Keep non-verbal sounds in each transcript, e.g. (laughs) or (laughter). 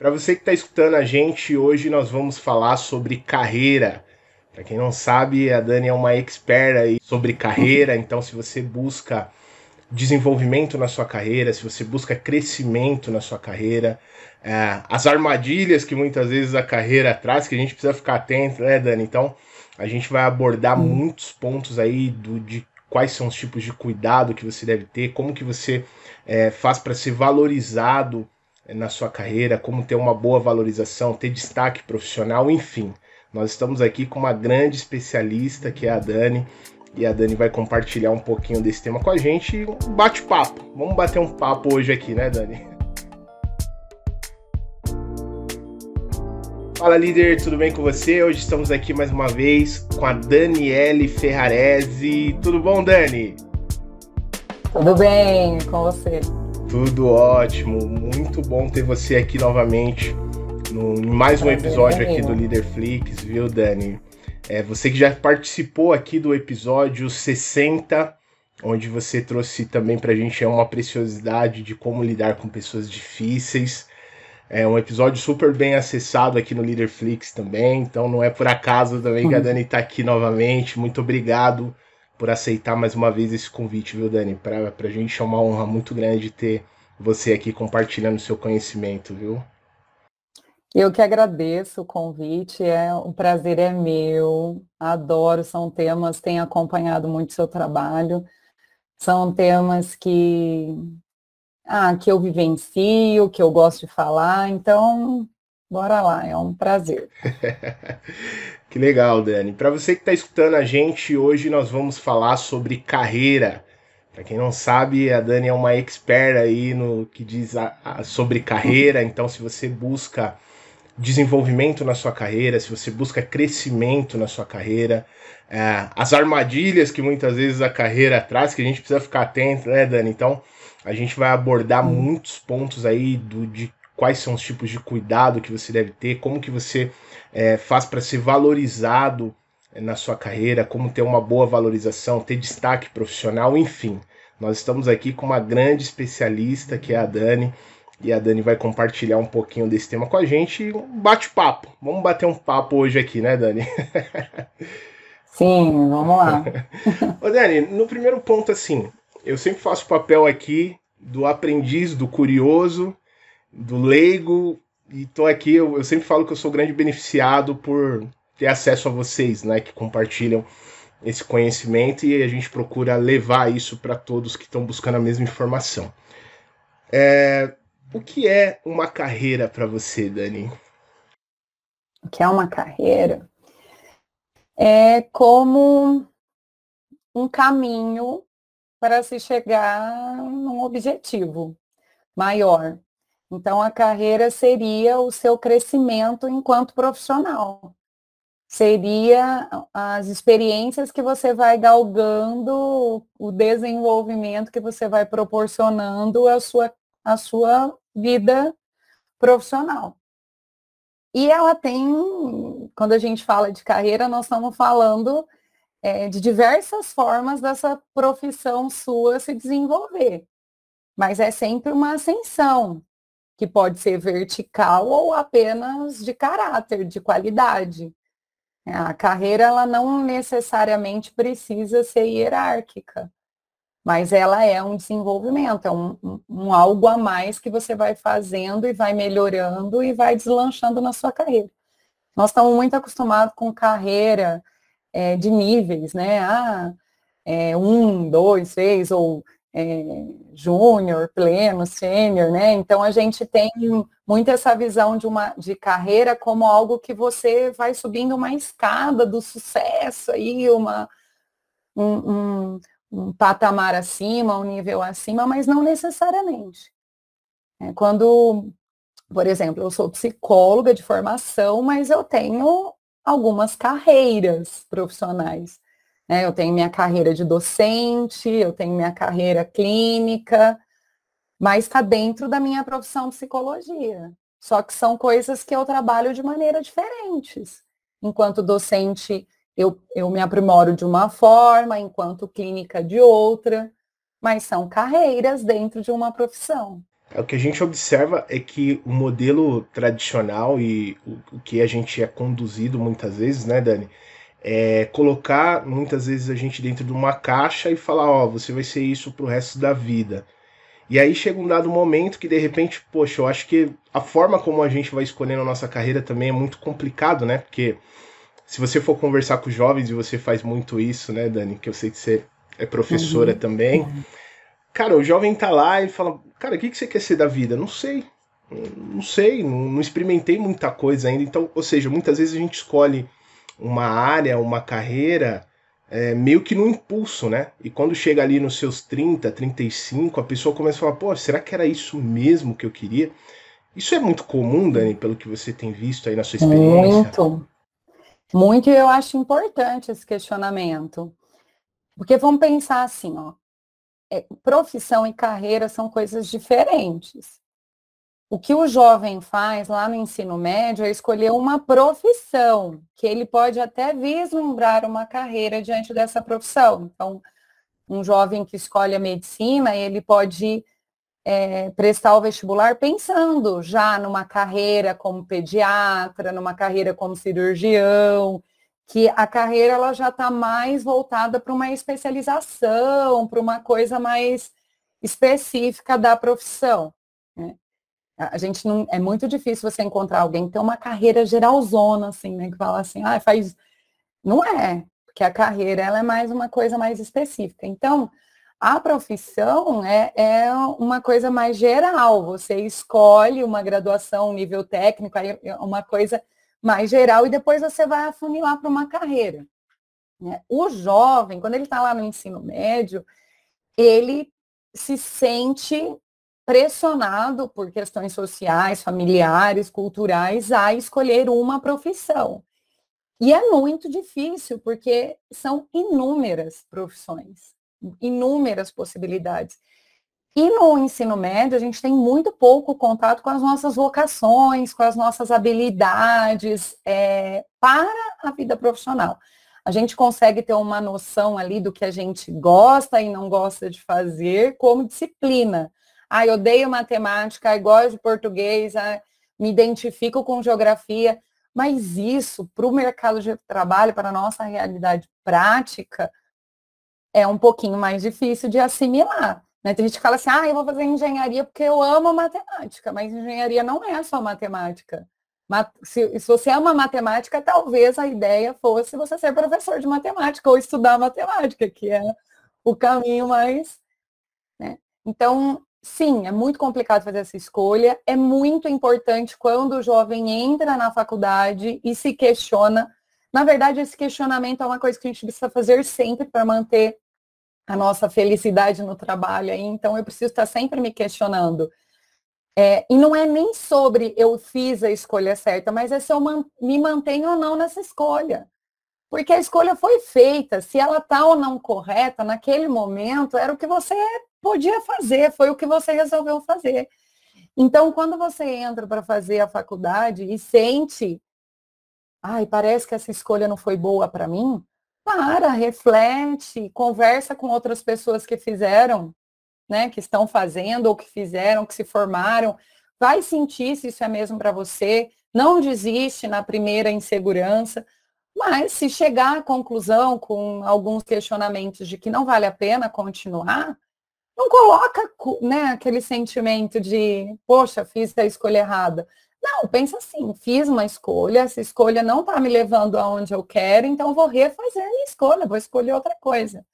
Para você que está escutando a gente, hoje nós vamos falar sobre carreira. Para quem não sabe, a Dani é uma expert aí sobre carreira, então se você busca desenvolvimento na sua carreira, se você busca crescimento na sua carreira, é, as armadilhas que muitas vezes a carreira traz, que a gente precisa ficar atento, né, Dani? Então, a gente vai abordar muitos pontos aí do, de quais são os tipos de cuidado que você deve ter, como que você é, faz para ser valorizado na sua carreira, como ter uma boa valorização, ter destaque profissional, enfim. Nós estamos aqui com uma grande especialista que é a Dani, e a Dani vai compartilhar um pouquinho desse tema com a gente. Um bate-papo. Vamos bater um papo hoje aqui, né, Dani? Fala líder, tudo bem com você? Hoje estamos aqui mais uma vez com a Daniele Ferrarese. Tudo bom, Dani? Tudo bem com você? Tudo ótimo, muito bom ter você aqui novamente no, em mais um episódio aqui do Líder Flix, viu, Dani? É, você que já participou aqui do episódio 60, onde você trouxe também pra gente é uma preciosidade de como lidar com pessoas difíceis. É um episódio super bem acessado aqui no Leaderflix também, então não é por acaso também que a uhum. Dani está aqui novamente. Muito obrigado por aceitar mais uma vez esse convite, viu, Dani? Para a gente é uma honra muito grande ter você aqui compartilhando seu conhecimento, viu? Eu que agradeço o convite, é um prazer é meu, adoro, são temas, tenho acompanhado muito seu trabalho, são temas que ah, que eu vivencio, que eu gosto de falar, então bora lá, é um prazer. (laughs) que legal, Dani. Para você que está escutando a gente, hoje nós vamos falar sobre carreira. Para quem não sabe, a Dani é uma expert aí no que diz a, a, sobre carreira, então se você busca desenvolvimento na sua carreira, se você busca crescimento na sua carreira, é, as armadilhas que muitas vezes a carreira traz, que a gente precisa ficar atento, né, Dani? Então, a gente vai abordar muitos pontos aí do, de quais são os tipos de cuidado que você deve ter, como que você é, faz para ser valorizado é, na sua carreira, como ter uma boa valorização, ter destaque profissional, enfim. Nós estamos aqui com uma grande especialista que é a Dani, e a Dani vai compartilhar um pouquinho desse tema com a gente. Um bate-papo. Vamos bater um papo hoje aqui, né, Dani? (laughs) Sim, vamos lá. (laughs) Ô, Dani, no primeiro ponto, assim, eu sempre faço o papel aqui do aprendiz, do curioso, do leigo, e tô aqui, eu, eu, sempre falo que eu sou grande beneficiado por ter acesso a vocês, né, que compartilham esse conhecimento e a gente procura levar isso para todos que estão buscando a mesma informação. É, o que é uma carreira para você, Dani? O que é uma carreira? É como um caminho para se chegar num objetivo maior. Então, a carreira seria o seu crescimento enquanto profissional. Seria as experiências que você vai galgando, o desenvolvimento que você vai proporcionando à sua, à sua vida profissional. E ela tem, quando a gente fala de carreira, nós estamos falando é, de diversas formas dessa profissão sua se desenvolver. Mas é sempre uma ascensão, que pode ser vertical ou apenas de caráter, de qualidade. É, a carreira ela não necessariamente precisa ser hierárquica, mas ela é um desenvolvimento, é um, um, algo a mais que você vai fazendo e vai melhorando e vai deslanchando na sua carreira. Nós estamos muito acostumados com carreira é, de níveis, né? Ah, é, um, dois, três, ou é, júnior, pleno, sênior, né? Então a gente tem muito essa visão de uma de carreira como algo que você vai subindo uma escada do sucesso aí, uma um, um, um patamar acima, um nível acima, mas não necessariamente. É, quando, por exemplo, eu sou psicóloga de formação, mas eu tenho algumas carreiras profissionais. Né? Eu tenho minha carreira de docente, eu tenho minha carreira clínica, mas está dentro da minha profissão de psicologia. Só que são coisas que eu trabalho de maneira diferentes. Enquanto docente, eu, eu me aprimoro de uma forma, enquanto clínica de outra, mas são carreiras dentro de uma profissão. o que a gente observa é que o modelo tradicional e o que a gente é conduzido muitas vezes, né, Dani? É colocar muitas vezes a gente dentro de uma caixa e falar, ó, oh, você vai ser isso pro resto da vida. E aí chega um dado momento que de repente, poxa, eu acho que a forma como a gente vai escolhendo a nossa carreira também é muito complicado, né? Porque se você for conversar com jovens e você faz muito isso, né, Dani, que eu sei que você é professora uhum. também. Uhum. Cara, o jovem tá lá e fala: Cara, o que, que você quer ser da vida? Não sei. Não sei, não, não experimentei muita coisa ainda. Então, ou seja, muitas vezes a gente escolhe uma área, uma carreira, é, meio que no impulso, né? E quando chega ali nos seus 30, 35, a pessoa começa a falar: Pô, será que era isso mesmo que eu queria? Isso é muito comum, Dani, pelo que você tem visto aí na sua experiência? Muito. Muito, e eu acho importante esse questionamento. Porque vamos pensar assim, ó, é, profissão e carreira são coisas diferentes. O que o jovem faz lá no ensino médio é escolher uma profissão, que ele pode até vislumbrar uma carreira diante dessa profissão. Então, um jovem que escolhe a medicina, ele pode é, prestar o vestibular pensando já numa carreira como pediatra, numa carreira como cirurgião, que a carreira ela já está mais voltada para uma especialização, para uma coisa mais específica da profissão. A gente não é muito difícil você encontrar alguém que tem uma carreira geralzona, assim, né? Que fala assim, ah, faz. Não é, porque a carreira ela é mais uma coisa mais específica. Então, a profissão é, é uma coisa mais geral. Você escolhe uma graduação, um nível técnico, aí é uma coisa mais geral e depois você vai afunilar para uma carreira. Né? O jovem, quando ele está lá no ensino médio, ele se sente pressionado por questões sociais, familiares, culturais a escolher uma profissão. E é muito difícil, porque são inúmeras profissões, inúmeras possibilidades. E no ensino médio, a gente tem muito pouco contato com as nossas vocações, com as nossas habilidades é, para a vida profissional. A gente consegue ter uma noção ali do que a gente gosta e não gosta de fazer como disciplina. Ah, eu odeio matemática, gosto de português, ah, me identifico com geografia, mas isso, para o mercado de trabalho, para a nossa realidade prática, é um pouquinho mais difícil de assimilar. Né? Tem gente que fala assim, ah, eu vou fazer engenharia porque eu amo matemática, mas engenharia não é só matemática. Se, se você ama matemática, talvez a ideia fosse você ser professor de matemática ou estudar matemática, que é o caminho mais. Né? Então, sim, é muito complicado fazer essa escolha. É muito importante quando o jovem entra na faculdade e se questiona. Na verdade, esse questionamento é uma coisa que a gente precisa fazer sempre para manter a nossa felicidade no trabalho então eu preciso estar sempre me questionando. É, e não é nem sobre eu fiz a escolha certa, mas é se eu me mantenho ou não nessa escolha. Porque a escolha foi feita, se ela está ou não correta, naquele momento, era o que você podia fazer, foi o que você resolveu fazer. Então, quando você entra para fazer a faculdade e sente, ai, parece que essa escolha não foi boa para mim, para, reflete, conversa com outras pessoas que fizeram, né, que estão fazendo ou que fizeram, que se formaram, vai sentir se isso é mesmo para você, não desiste na primeira insegurança, mas se chegar à conclusão com alguns questionamentos de que não vale a pena continuar, não coloca né, aquele sentimento de, poxa, fiz a escolha errada. Não, pensa assim, fiz uma escolha, essa escolha não está me levando aonde eu quero, então vou refazer minha escolha, vou escolher outra coisa.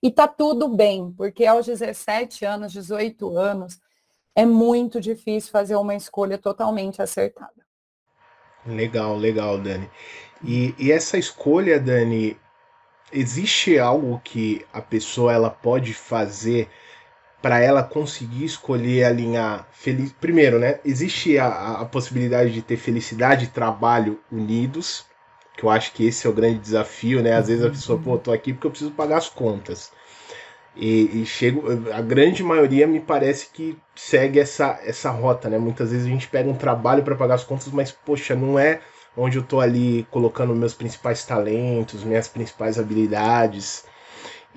E tá tudo bem, porque aos 17 anos, 18 anos, é muito difícil fazer uma escolha totalmente acertada. Legal, legal, Dani. E, e essa escolha, Dani, existe algo que a pessoa ela pode fazer para ela conseguir escolher alinhar feliz. Primeiro, né? Existe a, a possibilidade de ter felicidade e trabalho unidos, que eu acho que esse é o grande desafio, né? Às vezes a pessoa, pô, tô aqui porque eu preciso pagar as contas. E, e chego, a grande maioria me parece que segue essa, essa rota, né? Muitas vezes a gente pega um trabalho para pagar as contas, mas poxa, não é onde eu tô ali colocando meus principais talentos, minhas principais habilidades.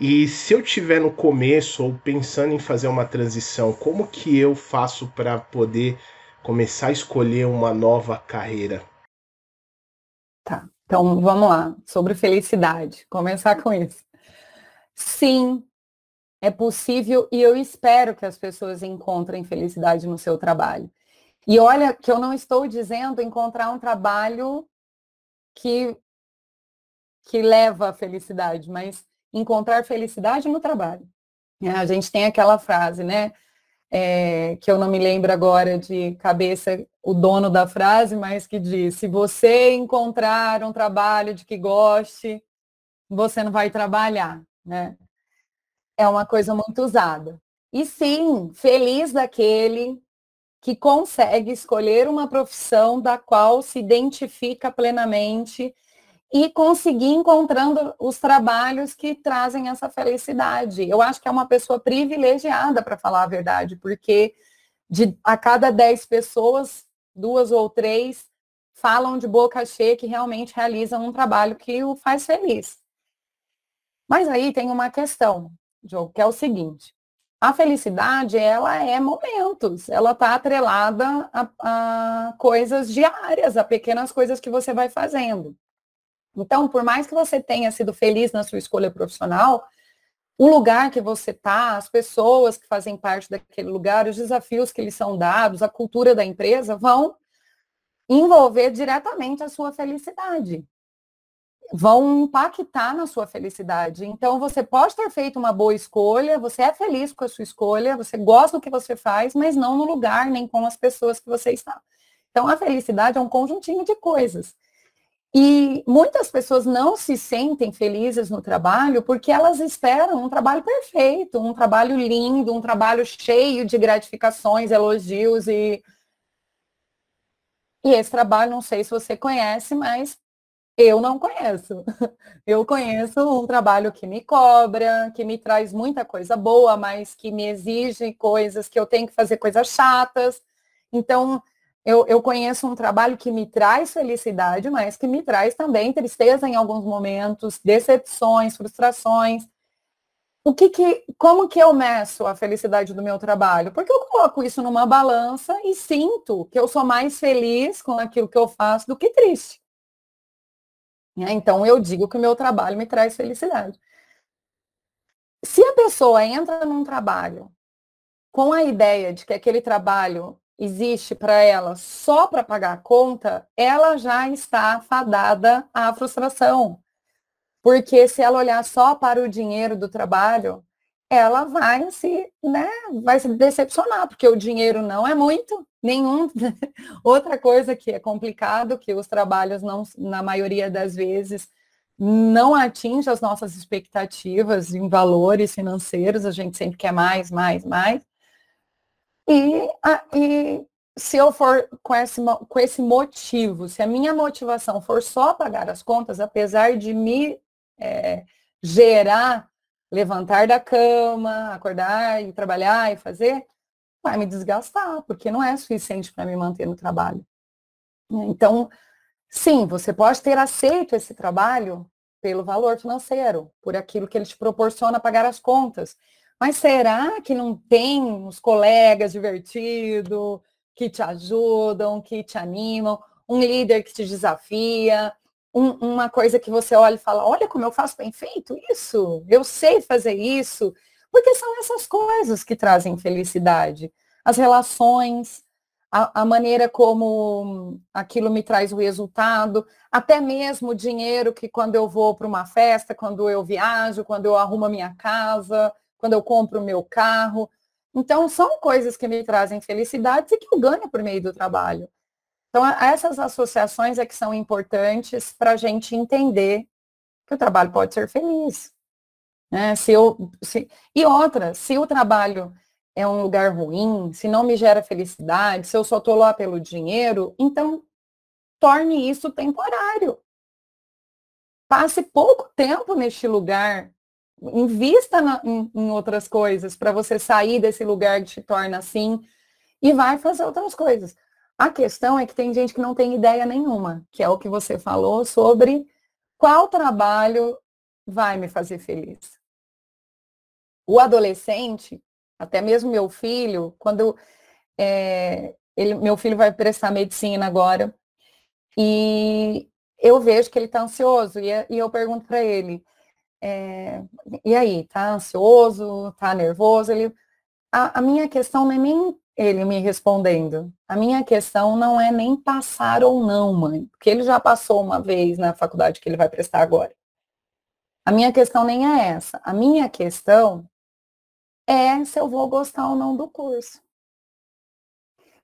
E se eu tiver no começo ou pensando em fazer uma transição, como que eu faço para poder começar a escolher uma nova carreira? Tá. Então, vamos lá. Sobre felicidade. Começar com isso. Sim, é possível e eu espero que as pessoas encontrem felicidade no seu trabalho. E olha que eu não estou dizendo encontrar um trabalho que que leva à felicidade, mas encontrar felicidade no trabalho. A gente tem aquela frase, né? É, que eu não me lembro agora de cabeça o dono da frase, mas que diz: se você encontrar um trabalho de que goste, você não vai trabalhar, né? É uma coisa muito usada. E sim, feliz daquele que consegue escolher uma profissão da qual se identifica plenamente e conseguir encontrando os trabalhos que trazem essa felicidade. Eu acho que é uma pessoa privilegiada, para falar a verdade, porque de a cada dez pessoas, duas ou três falam de boca cheia que realmente realizam um trabalho que o faz feliz. Mas aí tem uma questão, Joe, que é o seguinte. A felicidade, ela é momentos, ela está atrelada a, a coisas diárias, a pequenas coisas que você vai fazendo. Então, por mais que você tenha sido feliz na sua escolha profissional, o lugar que você está, as pessoas que fazem parte daquele lugar, os desafios que lhes são dados, a cultura da empresa vão envolver diretamente a sua felicidade. Vão impactar na sua felicidade. Então, você pode ter feito uma boa escolha, você é feliz com a sua escolha, você gosta do que você faz, mas não no lugar nem com as pessoas que você está. Então, a felicidade é um conjuntinho de coisas. E muitas pessoas não se sentem felizes no trabalho porque elas esperam um trabalho perfeito, um trabalho lindo, um trabalho cheio de gratificações, elogios e e esse trabalho, não sei se você conhece, mas eu não conheço. (laughs) Eu conheço um trabalho que me cobra, que me traz muita coisa boa, mas que me exige coisas que eu tenho que fazer coisas chatas. Então, eu, eu conheço um trabalho que me traz felicidade, mas que me traz também tristeza em alguns momentos, decepções, frustrações. O que que, como que eu meço a felicidade do meu trabalho? Porque eu coloco isso numa balança e sinto que eu sou mais feliz com aquilo que eu faço do que triste. Né? Então eu digo que o meu trabalho me traz felicidade. Se a pessoa entra num trabalho com a ideia de que aquele trabalho existe para ela só para pagar a conta, ela já está fadada à frustração. Porque se ela olhar só para o dinheiro do trabalho, ela vai se, né, vai se decepcionar, porque o dinheiro não é muito, nenhum. (laughs) Outra coisa que é complicado, que os trabalhos não, na maioria das vezes, não atinge as nossas expectativas em valores financeiros, a gente sempre quer mais, mais, mais. E, e se eu for com esse, com esse motivo, se a minha motivação for só pagar as contas, apesar de me é, gerar levantar da cama, acordar e trabalhar e fazer, vai me desgastar, porque não é suficiente para me manter no trabalho. Então, sim, você pode ter aceito esse trabalho pelo valor financeiro, por aquilo que ele te proporciona pagar as contas. Mas será que não tem os colegas divertidos, que te ajudam, que te animam, um líder que te desafia, um, uma coisa que você olha e fala, olha como eu faço bem feito isso, eu sei fazer isso, porque são essas coisas que trazem felicidade. As relações, a, a maneira como aquilo me traz o resultado, até mesmo o dinheiro que quando eu vou para uma festa, quando eu viajo, quando eu arrumo a minha casa, quando eu compro o meu carro. Então, são coisas que me trazem felicidade e que eu ganho por meio do trabalho. Então, essas associações é que são importantes para a gente entender que o trabalho pode ser feliz. Né? Se eu, se... E outra, se o trabalho é um lugar ruim, se não me gera felicidade, se eu só estou lá pelo dinheiro, então torne isso temporário. Passe pouco tempo neste lugar invista na, em, em outras coisas para você sair desse lugar que te torna assim e vai fazer outras coisas. A questão é que tem gente que não tem ideia nenhuma, que é o que você falou sobre qual trabalho vai me fazer feliz. o adolescente, até mesmo meu filho, quando é, ele, meu filho vai prestar medicina agora, e eu vejo que ele está ansioso, e, e, eu pergunto para ele, é, e aí, tá ansioso, tá nervoso? Ele, a, a minha questão não é nem ele me respondendo. A minha questão não é nem passar ou não, mãe, porque ele já passou uma vez na faculdade que ele vai prestar agora. A minha questão nem é essa. A minha questão é se eu vou gostar ou não do curso.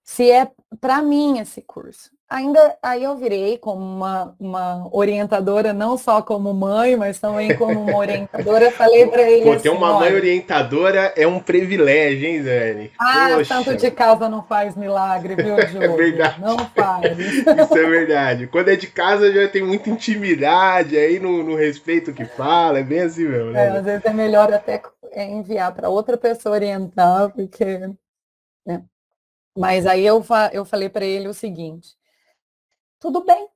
Se é para mim esse curso ainda aí eu virei como uma, uma orientadora, não só como mãe, mas também como uma orientadora. Falei para ele. Pô, assim, ter uma mãe orientadora é um privilégio, hein, Zé? Ah, Poxa. tanto de casa não faz milagre, viu, (laughs) Diogo? É verdade. Não faz. Isso é verdade. Quando é de casa já tem muita intimidade, aí no, no respeito que fala, é bem assim mesmo. Né? É, às vezes é melhor até enviar para outra pessoa orientar, porque. Né? Mas aí eu, eu falei para ele o seguinte: tudo bem.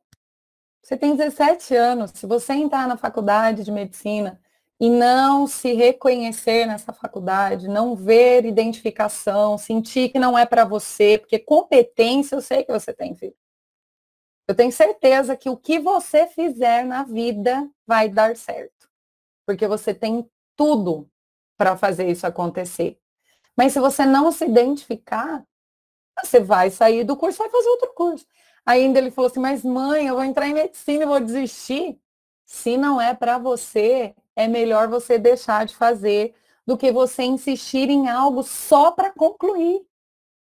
Você tem 17 anos. Se você entrar na faculdade de medicina e não se reconhecer nessa faculdade, não ver identificação, sentir que não é para você, porque competência eu sei que você tem, filho. Eu tenho certeza que o que você fizer na vida vai dar certo. Porque você tem tudo para fazer isso acontecer. Mas se você não se identificar, você vai sair do curso e vai fazer outro curso. Ainda ele falou assim, mas mãe, eu vou entrar em medicina e vou desistir. Se não é para você, é melhor você deixar de fazer do que você insistir em algo só para concluir,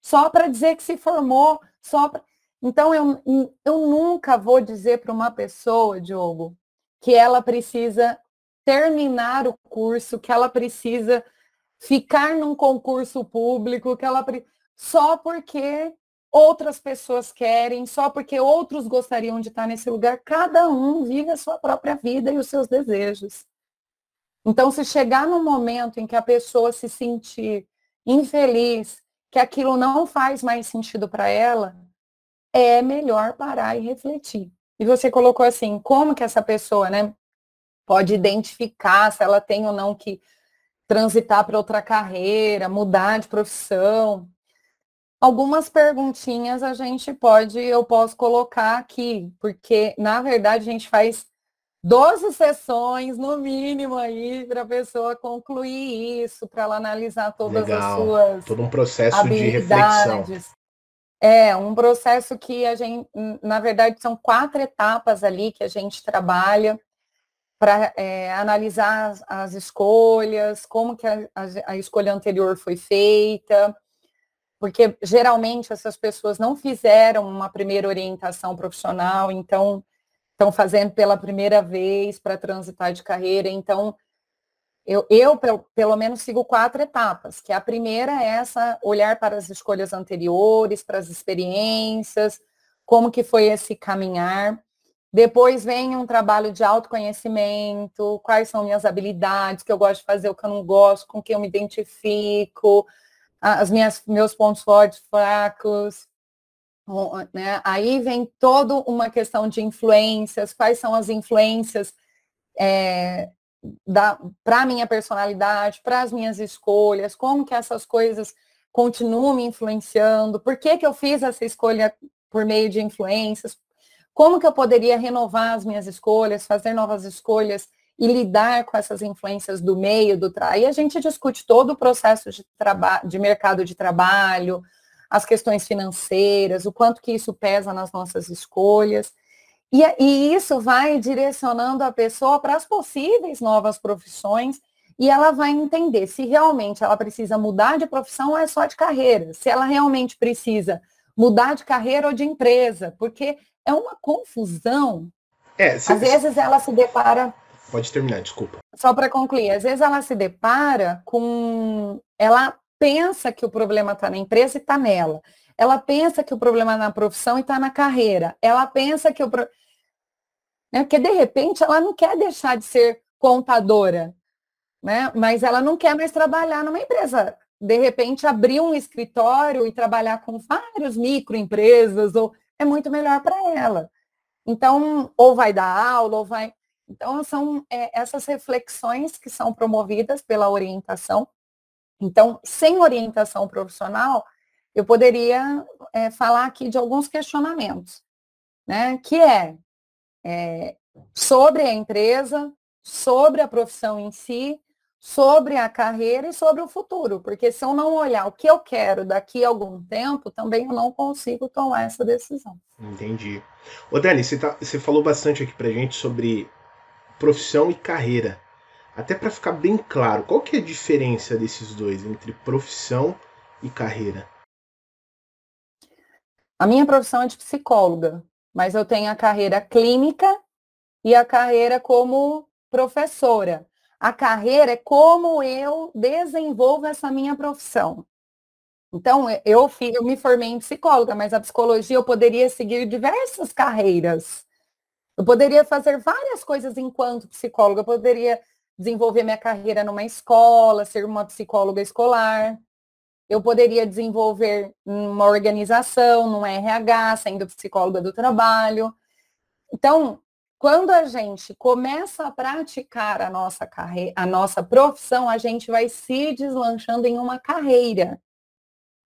só para dizer que se formou, só pra... Então eu, eu nunca vou dizer para uma pessoa, Diogo, que ela precisa terminar o curso, que ela precisa ficar num concurso público, que ela só porque outras pessoas querem, só porque outros gostariam de estar nesse lugar. Cada um vive a sua própria vida e os seus desejos. Então, se chegar no momento em que a pessoa se sentir infeliz, que aquilo não faz mais sentido para ela, é melhor parar e refletir. E você colocou assim, como que essa pessoa, né, pode identificar se ela tem ou não que transitar para outra carreira, mudar de profissão. Algumas perguntinhas a gente pode, eu posso colocar aqui, porque na verdade a gente faz 12 sessões no mínimo aí para a pessoa concluir isso, para ela analisar todas Legal. as suas todo um processo de reflexão. É, um processo que a gente, na verdade, são quatro etapas ali que a gente trabalha para é, analisar as, as, escolhas, como que a, a, a escolha anterior foi feita, porque geralmente essas pessoas não fizeram uma primeira orientação profissional, então estão fazendo pela primeira vez para transitar de carreira. Então, eu, eu, pelo menos sigo quatro etapas, que a primeira é essa olhar para as escolhas anteriores, para as experiências, como que foi esse caminhar. Depois vem um trabalho de autoconhecimento, quais são minhas habilidades, que eu gosto de fazer, o que eu não gosto, com quem eu me identifico, as minhas meus pontos fortes, fracos, né? Aí vem toda uma questão de influências, quais são as influências é, para a minha personalidade, para as minhas escolhas, como que essas coisas continuam me influenciando, por que, que eu fiz essa escolha por meio de influências, como que eu poderia renovar as minhas escolhas, fazer novas escolhas e lidar com essas influências do meio, do trabalho. Aí a gente discute todo o processo de, de mercado de trabalho, as questões financeiras, o quanto que isso pesa nas nossas escolhas. E, e isso vai direcionando a pessoa para as possíveis novas profissões e ela vai entender se realmente ela precisa mudar de profissão ou é só de carreira, se ela realmente precisa mudar de carreira ou de empresa, porque é uma confusão. É, se... Às vezes ela se depara Pode terminar, desculpa. Só para concluir, às vezes ela se depara com. Ela pensa que o problema está na empresa e está nela. Ela pensa que o problema é na profissão e está na carreira. Ela pensa que o. Pro... Né? Porque, de repente, ela não quer deixar de ser contadora, né? mas ela não quer mais trabalhar numa empresa. De repente, abrir um escritório e trabalhar com várias microempresas ou é muito melhor para ela. Então, ou vai dar aula, ou vai. Então, são é, essas reflexões que são promovidas pela orientação. Então, sem orientação profissional, eu poderia é, falar aqui de alguns questionamentos, né? Que é, é sobre a empresa, sobre a profissão em si, sobre a carreira e sobre o futuro, porque se eu não olhar o que eu quero daqui a algum tempo, também eu não consigo tomar essa decisão. Entendi. Dani, você, tá, você falou bastante aqui pra gente sobre profissão e carreira. Até para ficar bem claro, qual que é a diferença desses dois, entre profissão e carreira? A minha profissão é de psicóloga, mas eu tenho a carreira clínica e a carreira como professora. A carreira é como eu desenvolvo essa minha profissão. Então, eu, eu me formei em psicóloga, mas a psicologia eu poderia seguir diversas carreiras. Eu poderia fazer várias coisas enquanto psicóloga. Eu poderia desenvolver minha carreira numa escola, ser uma psicóloga escolar eu poderia desenvolver uma organização, num RH, sendo psicóloga do trabalho. Então, quando a gente começa a praticar a nossa carreira, a nossa profissão, a gente vai se deslanchando em uma carreira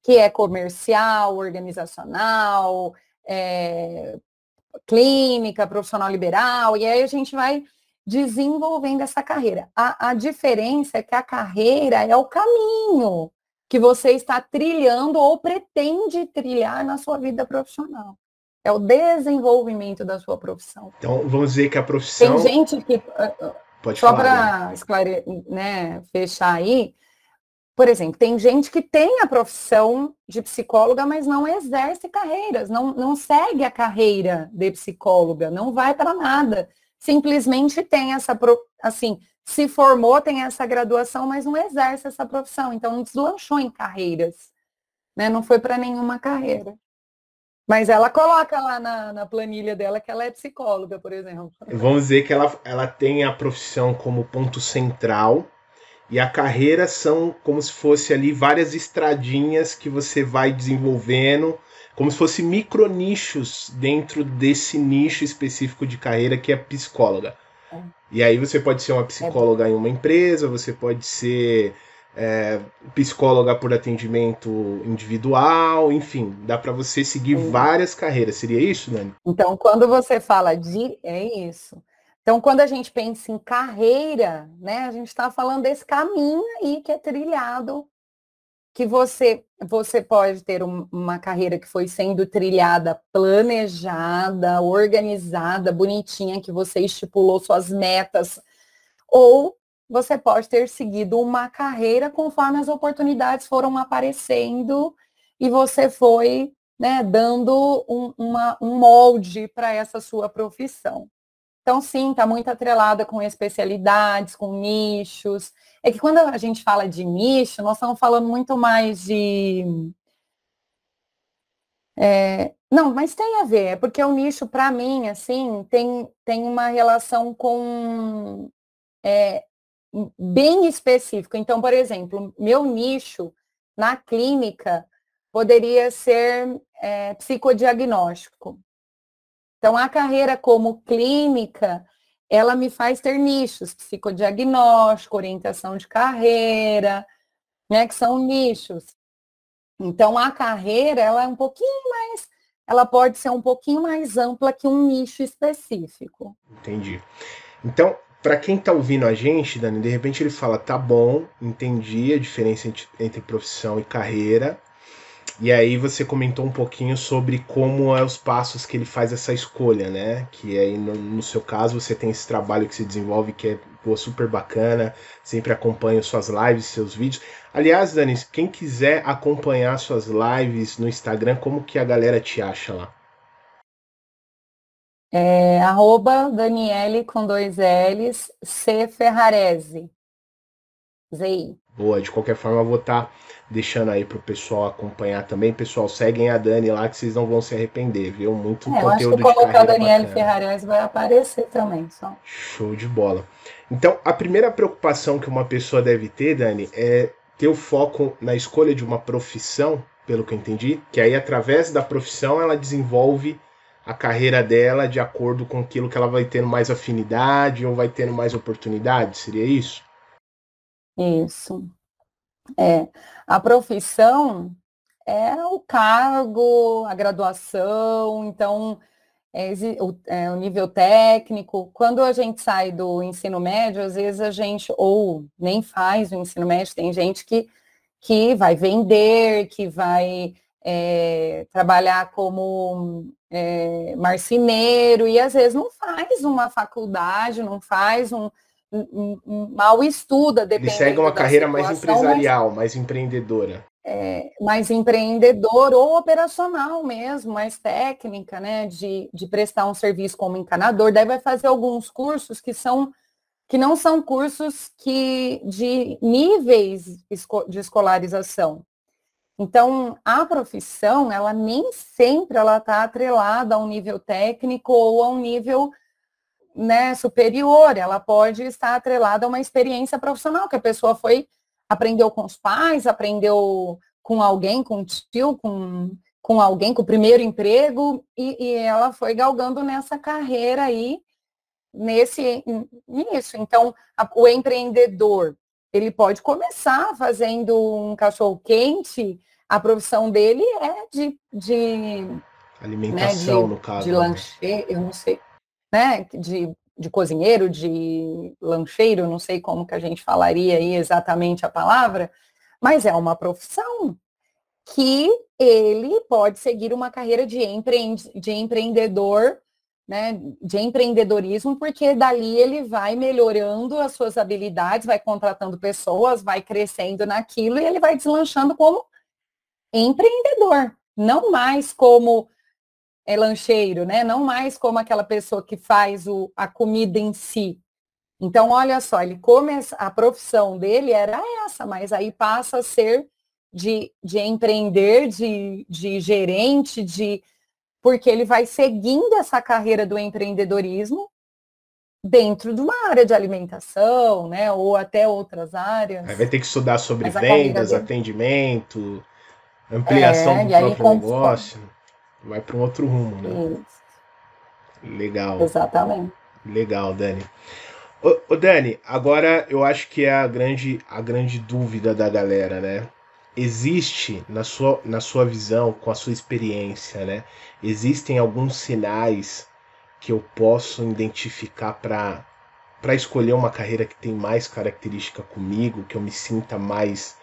que é comercial, organizacional, é, clínica, profissional liberal, e aí a gente vai desenvolvendo essa carreira. A, a diferença é que a carreira é o caminho que você está trilhando ou pretende trilhar na sua vida profissional. É o desenvolvimento da sua profissão. Então, vamos dizer que a profissão. Tem gente que. Ah, ah, Pode só para esclare... né, fechar aí, por exemplo, tem gente que tem a profissão de psicóloga, mas não exerce carreiras, não, não segue a carreira de psicóloga, não vai para nada. Simplesmente tem essa, assim, se formou, tem essa graduação, mas não exerce essa profissão. Então, não deslanchou em carreiras. Né? Não foi para nenhuma carreira. Mas ela coloca lá na, na, planilha dela que ela é psicóloga, por exemplo. Vamos dizer que ela, ela tem a profissão como ponto central e a carreira são como se fosse ali várias estradinhas que você vai desenvolvendo, como se fosse micronichos dentro desse nicho específico de carreira que é psicóloga. É. E aí você pode ser uma psicóloga é. em uma empresa, você pode ser é, psicóloga por atendimento individual, enfim, dá para você seguir várias carreiras. Seria isso, Dani? Então, quando você fala de. É isso. Então, quando a gente pensa em carreira, né, a gente está falando desse caminho aí que é trilhado que você você pode ter um, uma carreira que foi sendo trilhada, planejada, organizada, bonitinha, que você estipulou suas metas, ou você pode ter seguido uma carreira conforme as oportunidades foram aparecendo e você foi né, dando um, uma, um molde para essa sua profissão. Então, sim, está muito atrelada com especialidades, com nichos. É que quando a gente fala de nicho, nós estamos falando muito mais de. É... Não, mas tem a ver, é porque o nicho, para mim, assim, tem, tem uma relação com. É, bem específico. Então, por exemplo, meu nicho na clínica poderia ser é, psicodiagnóstico. Então, a carreira como clínica, ela me faz ter nichos, psicodiagnóstico, orientação de carreira, né, que são nichos. Então, a carreira, ela é um pouquinho mais, ela pode ser um pouquinho mais ampla que um nicho específico. Entendi. Então, para quem está ouvindo a gente, Dani, de repente ele fala, tá bom, entendi a diferença entre profissão e carreira, e aí você comentou um pouquinho sobre como é os passos que ele faz essa escolha, né? Que aí no, no seu caso você tem esse trabalho que se desenvolve que é pô, super bacana, sempre acompanho suas lives, seus vídeos. Aliás, Dani, quem quiser acompanhar suas lives no Instagram, como que a galera te acha lá? É, arroba Daniele com dois L's, C Ferrarese. ZI. Boa, de qualquer forma eu vou estar tá deixando aí pro pessoal acompanhar também. Pessoal, seguem a Dani lá que vocês não vão se arrepender, viu? Muito é, conteúdo eu acho que colocar o Daniel Ferrares vai aparecer também, só. Show de bola. Então, a primeira preocupação que uma pessoa deve ter, Dani, é ter o foco na escolha de uma profissão, pelo que eu entendi, que aí através da profissão ela desenvolve a carreira dela de acordo com aquilo que ela vai tendo mais afinidade ou vai tendo mais oportunidade? Seria isso? Isso. É. A profissão é o cargo, a graduação, então é, o, é, o, nível técnico. Quando a gente sai do ensino médio, às vezes a gente, ou nem faz o ensino médio, tem gente que, que vai vender, que vai é, trabalhar como é, marceneiro, e às vezes não faz uma faculdade, não faz um, mal estuda. Ele segue uma carreira situação, mais empresarial, mas... mais empreendedora é, mais empreendedor ou operacional mesmo, mais técnica, né, de, de prestar um serviço como encanador, daí vai fazer alguns cursos que são que não são cursos que de níveis de escolarização. Então, a profissão, ela nem sempre ela está atrelada a um nível técnico ou a um nível né, superior. Ela pode estar atrelada a uma experiência profissional que a pessoa foi aprendeu com os pais, aprendeu com alguém, com o tio, com, com alguém, com o primeiro emprego, e, e ela foi galgando nessa carreira aí, nesse nisso. Então, a, o empreendedor, ele pode começar fazendo um cachorro quente, a profissão dele é de, de alimentação, né, de, no caso. De né? lanche, eu não sei, né? De de cozinheiro, de lancheiro, não sei como que a gente falaria aí exatamente a palavra, mas é uma profissão que ele pode seguir uma carreira de, empreende, de empreendedor, né, de empreendedorismo, porque dali ele vai melhorando as suas habilidades, vai contratando pessoas, vai crescendo naquilo e ele vai deslanchando como empreendedor, não mais como é lancheiro, né? Não mais como aquela pessoa que faz o, a comida em si. Então, olha só, ele começa, a profissão dele era essa, mas aí passa a ser de, de empreender, de, de gerente, de porque ele vai seguindo essa carreira do empreendedorismo dentro de uma área de alimentação, né? Ou até outras áreas. Aí vai ter que estudar sobre vendas, atendimento, ampliação é, do próprio negócio. Vai para um outro rumo, né? Isso. Legal. Exatamente. Legal, Dani. Ô, ô, Dani, agora eu acho que é a grande, a grande dúvida da galera, né? Existe, na sua, na sua visão, com a sua experiência, né? Existem alguns sinais que eu posso identificar para para escolher uma carreira que tem mais característica comigo, que eu me sinta mais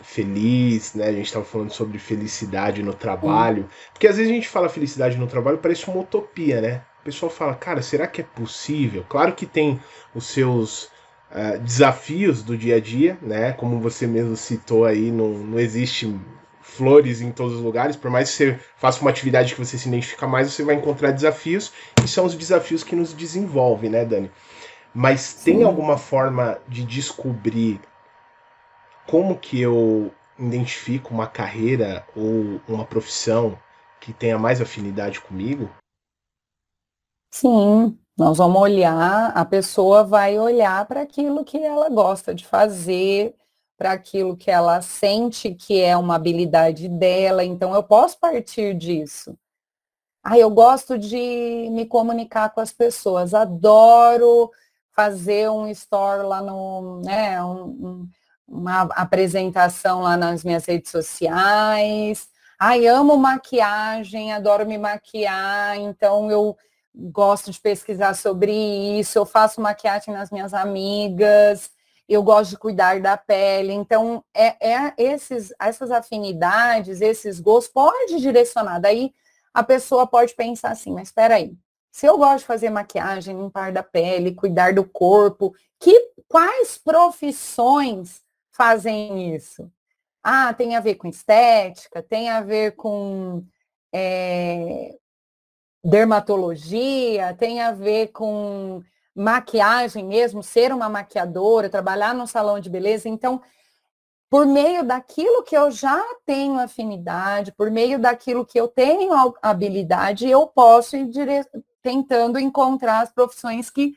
feliz, né? A gente estava falando sobre felicidade no trabalho. Porque às vezes a gente fala felicidade no trabalho, parece uma utopia, né? O pessoal fala, cara, será que é possível? Claro que tem os seus uh, desafios do dia a dia, né? Como você mesmo citou aí, não, não existe flores em todos os lugares, por mais que você faça uma atividade que você se identifica mais, você vai encontrar desafios, e são os desafios que nos desenvolvem, né, Dani? Mas Sim. tem alguma forma de descobrir como que eu identifico uma carreira ou uma profissão que tenha mais afinidade comigo? Sim, nós vamos olhar, a pessoa vai olhar para aquilo que ela gosta de fazer, para aquilo que ela sente que é uma habilidade dela, então eu posso partir disso. Ah, eu gosto de me comunicar com as pessoas, adoro fazer um store lá no, né, um, um uma apresentação lá nas minhas redes sociais. Ai, amo maquiagem, adoro me maquiar, então eu gosto de pesquisar sobre isso, eu faço maquiagem nas minhas amigas, eu gosto de cuidar da pele. Então, é, é esses, essas afinidades, esses gostos, pode direcionar. Daí a pessoa pode pensar assim, mas espera aí, se eu gosto de fazer maquiagem, limpar da pele, cuidar do corpo, que quais profissões fazem isso? Ah, tem a ver com estética, tem a ver com é, dermatologia, tem a ver com maquiagem mesmo, ser uma maquiadora, trabalhar no salão de beleza. Então, por meio daquilo que eu já tenho afinidade, por meio daquilo que eu tenho habilidade, eu posso ir dire... tentando encontrar as profissões que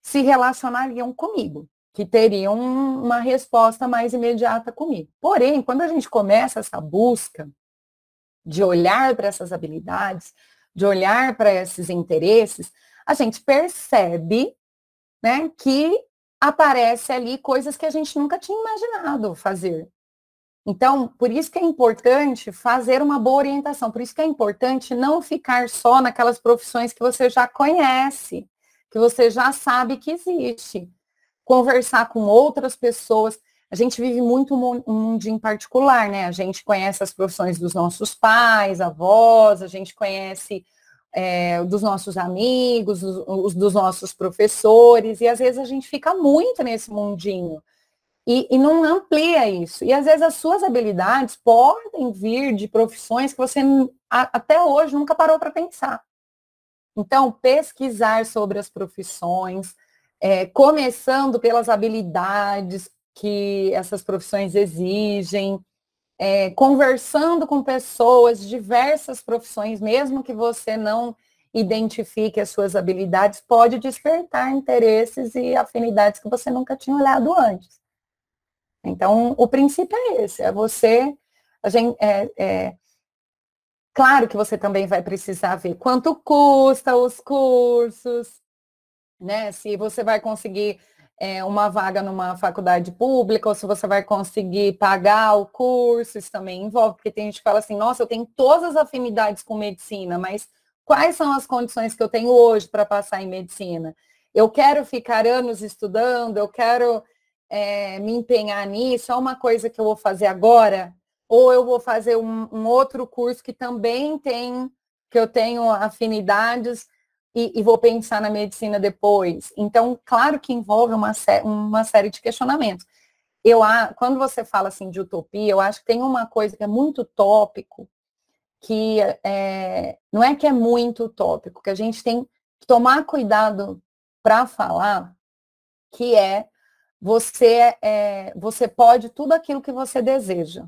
se relacionariam comigo que teriam uma resposta mais imediata comigo. Porém, quando a gente começa essa busca de olhar para essas habilidades, de olhar para esses interesses, a gente percebe né, que aparece ali coisas que a gente nunca tinha imaginado fazer. Então, por isso que é importante fazer uma boa orientação, por isso que é importante não ficar só naquelas profissões que você já conhece, que você já sabe que existe. Conversar com outras pessoas. A gente vive muito um mundinho particular, né? A gente conhece as profissões dos nossos pais, avós, a gente conhece é, dos nossos amigos, os, os, dos nossos professores, e às vezes a gente fica muito nesse mundinho e, e, não amplia isso. E às vezes as suas habilidades podem vir de profissões que você a, até hoje nunca parou para pensar. Então, pesquisar sobre as profissões, é, começando pelas habilidades que essas profissões exigem, é, conversando com pessoas de diversas profissões, mesmo que você não identifique as suas habilidades, pode despertar interesses e afinidades que você nunca tinha olhado antes. Então, o princípio é esse, é você, a gente, é, é, claro que você também vai precisar ver quanto custa os cursos, né? Se você vai conseguir é, uma vaga numa faculdade pública, ou se você vai conseguir pagar o curso, isso também envolve, porque tem gente que fala assim, nossa, eu tenho todas as afinidades com medicina, mas quais são as condições que eu tenho hoje para passar em medicina? Eu quero ficar anos estudando, eu quero é, me empenhar nisso, é uma coisa que eu vou fazer agora, ou eu vou fazer um, um outro curso que também tem, que eu tenho afinidades, e, e, vou pensar na medicina depois. Então, claro que envolve uma, uma série de questionamentos. Eu, quando você fala assim de utopia, eu acho que tem uma coisa que é muito tópico, que é, não é que é muito utópico, que a gente tem que tomar cuidado para falar, que é você, é, você pode tudo aquilo que você deseja.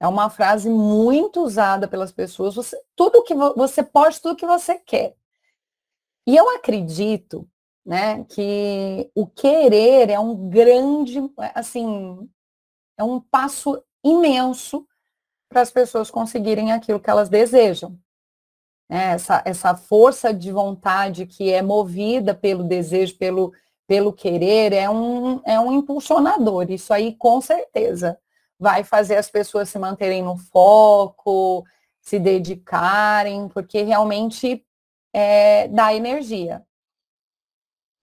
É uma frase muito usada pelas pessoas. Você, tudo que você pode, tudo que você quer. E eu acredito, né, que o querer é um grande, assim, é um passo imenso para as pessoas conseguirem aquilo que elas desejam. É, essa, essa força de vontade que é movida pelo desejo, pelo, pelo querer, é um, é um impulsionador. Isso aí, com certeza, vai fazer as pessoas se manterem no foco, se dedicarem, porque realmente é, dá energia.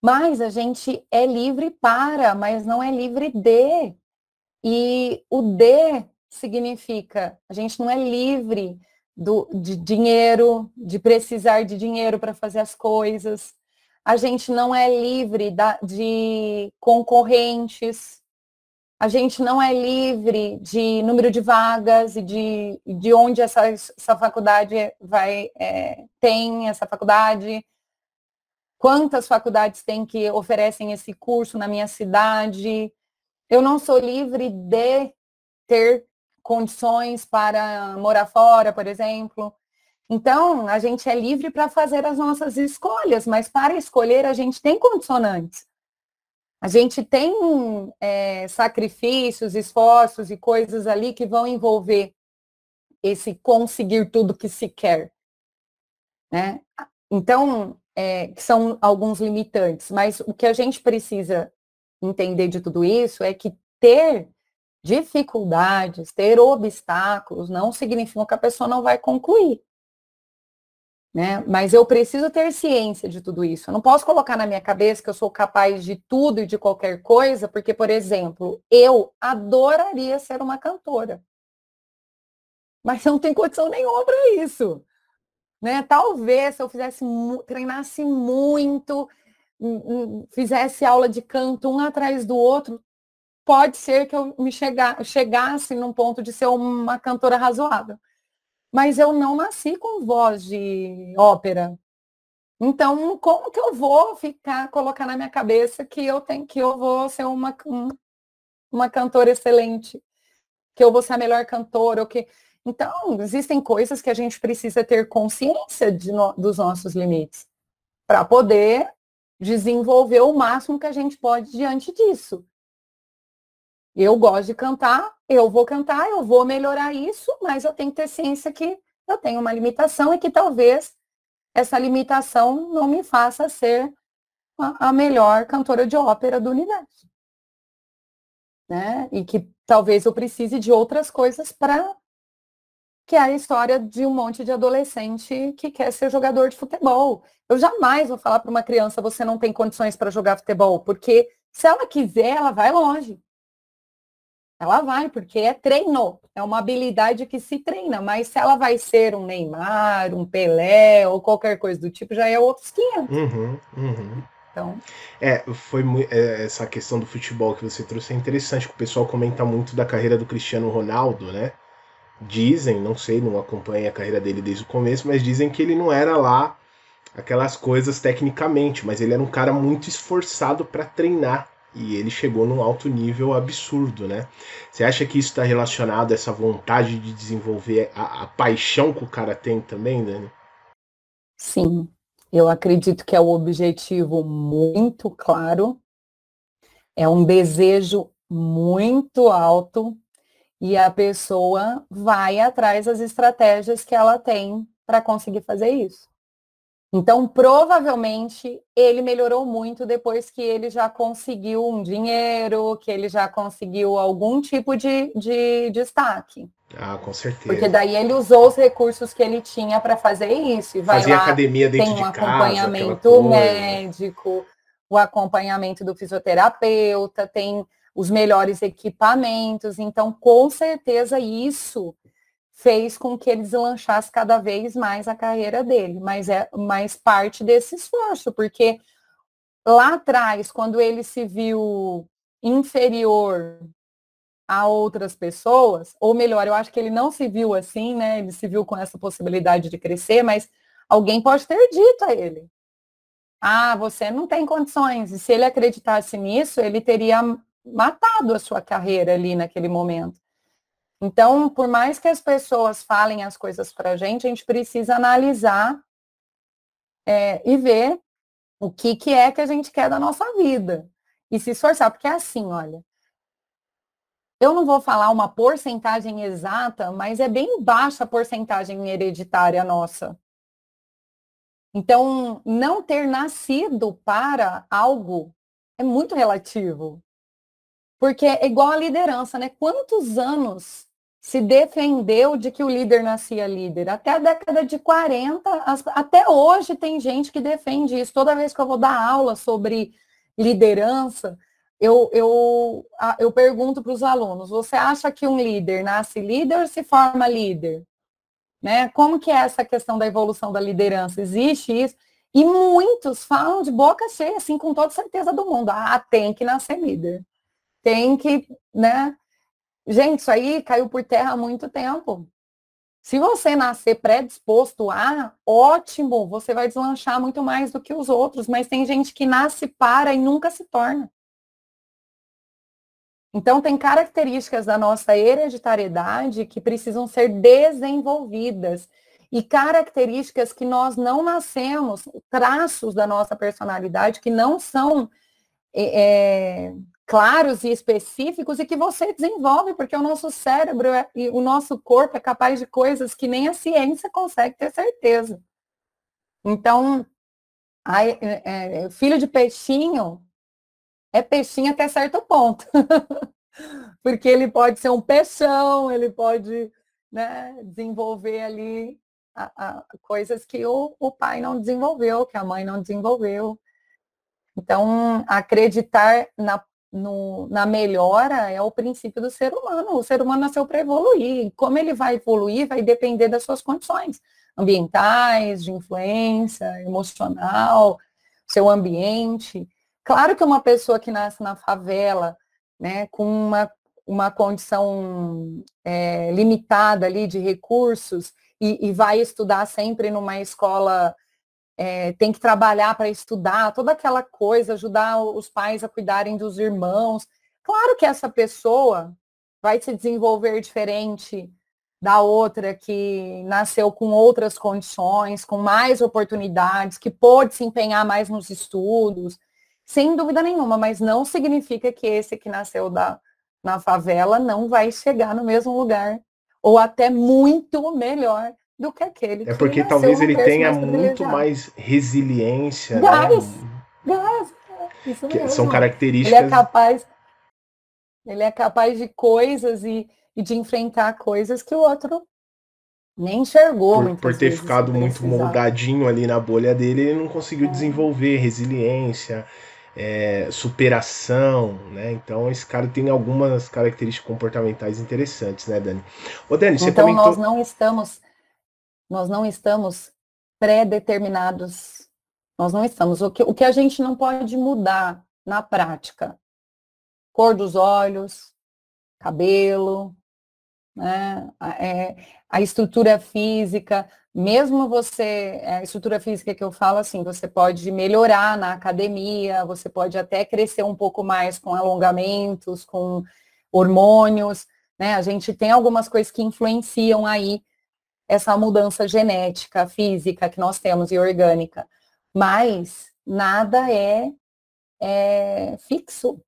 Mas a gente é livre para, mas não é livre de. E o de significa, a gente não é livre do, de dinheiro, de precisar de dinheiro para fazer as coisas. A gente não é livre da, de concorrentes. A gente não é livre de número de vagas e de, de onde essa, essa faculdade vai é, tem essa faculdade, quantas faculdades tem que oferecem esse curso na minha cidade. Eu não sou livre de ter condições para morar fora, por exemplo. Então, a gente é livre para fazer as nossas escolhas, mas para escolher a gente tem condicionantes. A gente tem é, sacrifícios, esforços e coisas ali que vão envolver esse conseguir tudo que se quer. Né? Então, é, são alguns limitantes, mas o que a gente precisa entender de tudo isso é que ter dificuldades, ter obstáculos, não significa que a pessoa não vai concluir né? Mas eu preciso ter ciência de tudo isso. Eu não posso colocar na minha cabeça que eu sou capaz de tudo e de qualquer coisa, porque, por exemplo, eu adoraria ser uma cantora. Mas eu não tenho condição nenhuma para isso. Né? Talvez se eu fizesse treinasse muito, fizesse aula de canto um atrás do outro, pode ser que eu me chegasse num ponto de ser uma cantora razoável mas eu não nasci com voz de ópera. Então, como que eu vou ficar, colocar na minha cabeça que eu tenho, que eu vou ser uma, uma cantora excelente, que eu vou ser a melhor cantora, ou que... Então, existem coisas que a gente precisa ter consciência no, dos nossos limites para poder desenvolver o máximo que a gente pode diante disso. Eu gosto de cantar, eu vou cantar, eu vou melhorar isso, mas eu tenho que ter ciência que eu tenho uma limitação e que talvez essa limitação não me faça ser a, melhor cantora de ópera do universo. Né? E que talvez eu precise de outras coisas para que é a história de um monte de adolescente que quer ser jogador de futebol. Eu jamais vou falar para uma criança você não tem condições para jogar futebol, porque se ela quiser, ela vai longe. Ela vai, porque é treino, é uma habilidade que se treina, mas se ela vai ser um Neymar, um Pelé ou qualquer coisa do tipo, já é outros 500. Uhum, uhum. Então... É, foi é, essa questão do futebol que você trouxe é interessante, que o pessoal comenta muito da carreira do Cristiano Ronaldo, né? Dizem, não sei, não acompanhei a carreira dele desde o começo, mas dizem que ele não era lá aquelas coisas tecnicamente, mas ele era um cara muito esforçado para treinar e ele chegou num alto nível absurdo, né? Você acha que isso está relacionado a essa vontade de desenvolver a, a, paixão que o cara tem também, Dani? Sim, eu acredito que é um objetivo muito claro, é um desejo muito alto e a pessoa vai atrás das estratégias que ela tem para conseguir fazer isso. Então, provavelmente, ele melhorou muito depois que ele já conseguiu um dinheiro, que ele já conseguiu algum tipo de, de destaque. Ah, com certeza. Porque daí ele usou os recursos que ele tinha para fazer isso. E vai Fazia lá, academia dentro tem um de acompanhamento médico, o acompanhamento do fisioterapeuta, tem os melhores equipamentos. Então, com certeza, isso fez com que ele deslanchasse cada vez mais a carreira dele, mas é mais parte desse esforço, porque lá atrás, quando ele se viu inferior a outras pessoas, ou melhor, eu acho que ele não se viu assim, né? Ele se viu com essa possibilidade de crescer, mas alguém pode ter dito a ele: "Ah, você não tem condições". E se ele acreditasse nisso, ele teria matado a sua carreira ali naquele momento. Então, por mais que as pessoas falem as coisas para a gente, a gente precisa analisar é, e ver o que, que é que a gente quer da nossa vida. E se esforçar, porque é assim, olha. Eu não vou falar uma porcentagem exata, mas é bem baixa a porcentagem hereditária nossa. Então, não ter nascido para algo é muito relativo. Porque é igual a liderança, né? Quantos anos se defendeu de que o líder nascia líder. Até a década de 40, até hoje tem gente que defende isso. Toda vez que eu vou dar aula sobre liderança, eu, eu, eu pergunto para os alunos, você acha que um líder nasce líder ou se forma líder? Né? Como que é essa questão da evolução da liderança? Existe isso? E muitos falam de boca cheia, assim, com toda certeza do mundo. Ah, tem que nascer líder. Tem que, né? Gente, isso aí caiu por terra há muito tempo. Se você nascer predisposto a, ótimo, você vai deslanchar muito mais do que os outros, mas tem gente que nasce para e nunca se torna. Então, tem características da nossa hereditariedade que precisam ser desenvolvidas e características que nós não nascemos, traços da nossa personalidade que não são é, claros e específicos e que você desenvolve, porque o nosso cérebro é, e o nosso corpo é capaz de coisas que nem a ciência consegue ter certeza. Então, a, é, é, filho de peixinho é peixinho até certo ponto. (laughs) porque ele pode ser um peixão, ele pode né, desenvolver ali a, a, coisas que o, o pai não desenvolveu, que a mãe não desenvolveu. Então, acreditar na no, na melhora é o princípio do ser humano. O ser humano nasceu para evoluir. Como ele vai evoluir vai depender das suas condições ambientais, de influência, emocional, seu ambiente. Claro que uma pessoa que nasce na favela, né, com uma, uma condição é, limitada ali de recursos e, e vai estudar sempre numa escola é, tem que trabalhar para estudar, toda aquela coisa, ajudar os pais a cuidarem dos irmãos. Claro que essa pessoa vai se desenvolver diferente da outra que nasceu com outras condições, com mais oportunidades, que pôde se empenhar mais nos estudos, sem dúvida nenhuma, mas não significa que esse que nasceu da, na favela não vai chegar no mesmo lugar, ou até muito melhor do que aquele É porque talvez ele tenha muito mais resiliência. Gás, né? gás, isso mesmo. São características. Ele é capaz, ele é capaz de coisas e, e de enfrentar coisas que o outro nem enxergou. Por, por ter ficado muito moldadinho ali na bolha dele, ele não conseguiu é. desenvolver resiliência, é, superação, né? Então esse cara tem algumas características comportamentais interessantes, né, Dani? Ô, Dani, você então comentou... nós não estamos, nós não estamos pré-determinados, nós não estamos. O que, o que a gente não pode mudar na prática, cor dos olhos, cabelo, né? É, a estrutura física, mesmo você, é, a estrutura física que eu falo assim, você pode melhorar na academia, você pode até crescer um pouco mais com alongamentos, com hormônios, né? A gente tem algumas coisas que influenciam aí essa mudança genética, física que nós temos e orgânica, mas nada é, é fixo,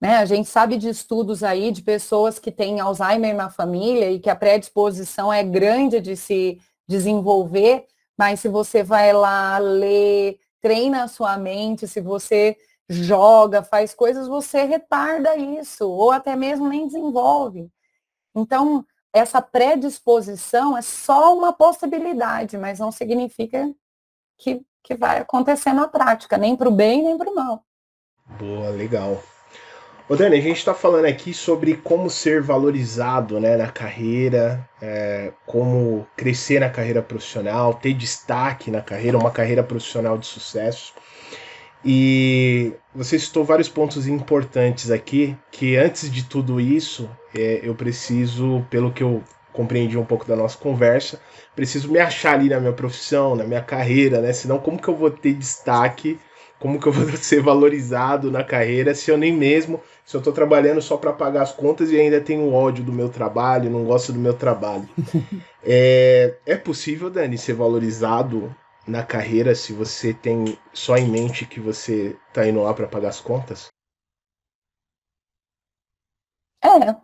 né? A gente sabe de estudos aí de pessoas que têm Alzheimer na família e que a predisposição é grande de se desenvolver, mas se você vai lá ler, treina a sua mente, se você joga, faz coisas, você retarda isso, ou até mesmo nem desenvolve. Então, essa predisposição é só uma possibilidade, mas não significa que, que vai acontecer na prática, nem para o bem, nem para o mal. Boa, legal. Ô Dani, a gente está falando aqui sobre como ser valorizado né, na carreira, é, como crescer na carreira profissional, ter destaque na carreira, uma carreira profissional de sucesso. E você citou vários pontos importantes aqui, que antes de tudo isso, é, eu preciso, pelo que eu compreendi um pouco da nossa conversa, preciso me achar ali na minha profissão, na minha carreira, né? Senão como que eu vou ter destaque como que eu vou (laughs) ser valorizado na carreira se eu nem mesmo, se eu estou trabalhando só para pagar as contas e ainda tenho ódio do meu trabalho, não gosto do meu trabalho. (laughs) é, é possível, Dani, ser valorizado na carreira se você tem só em mente que você está indo lá para pagar as contas? É,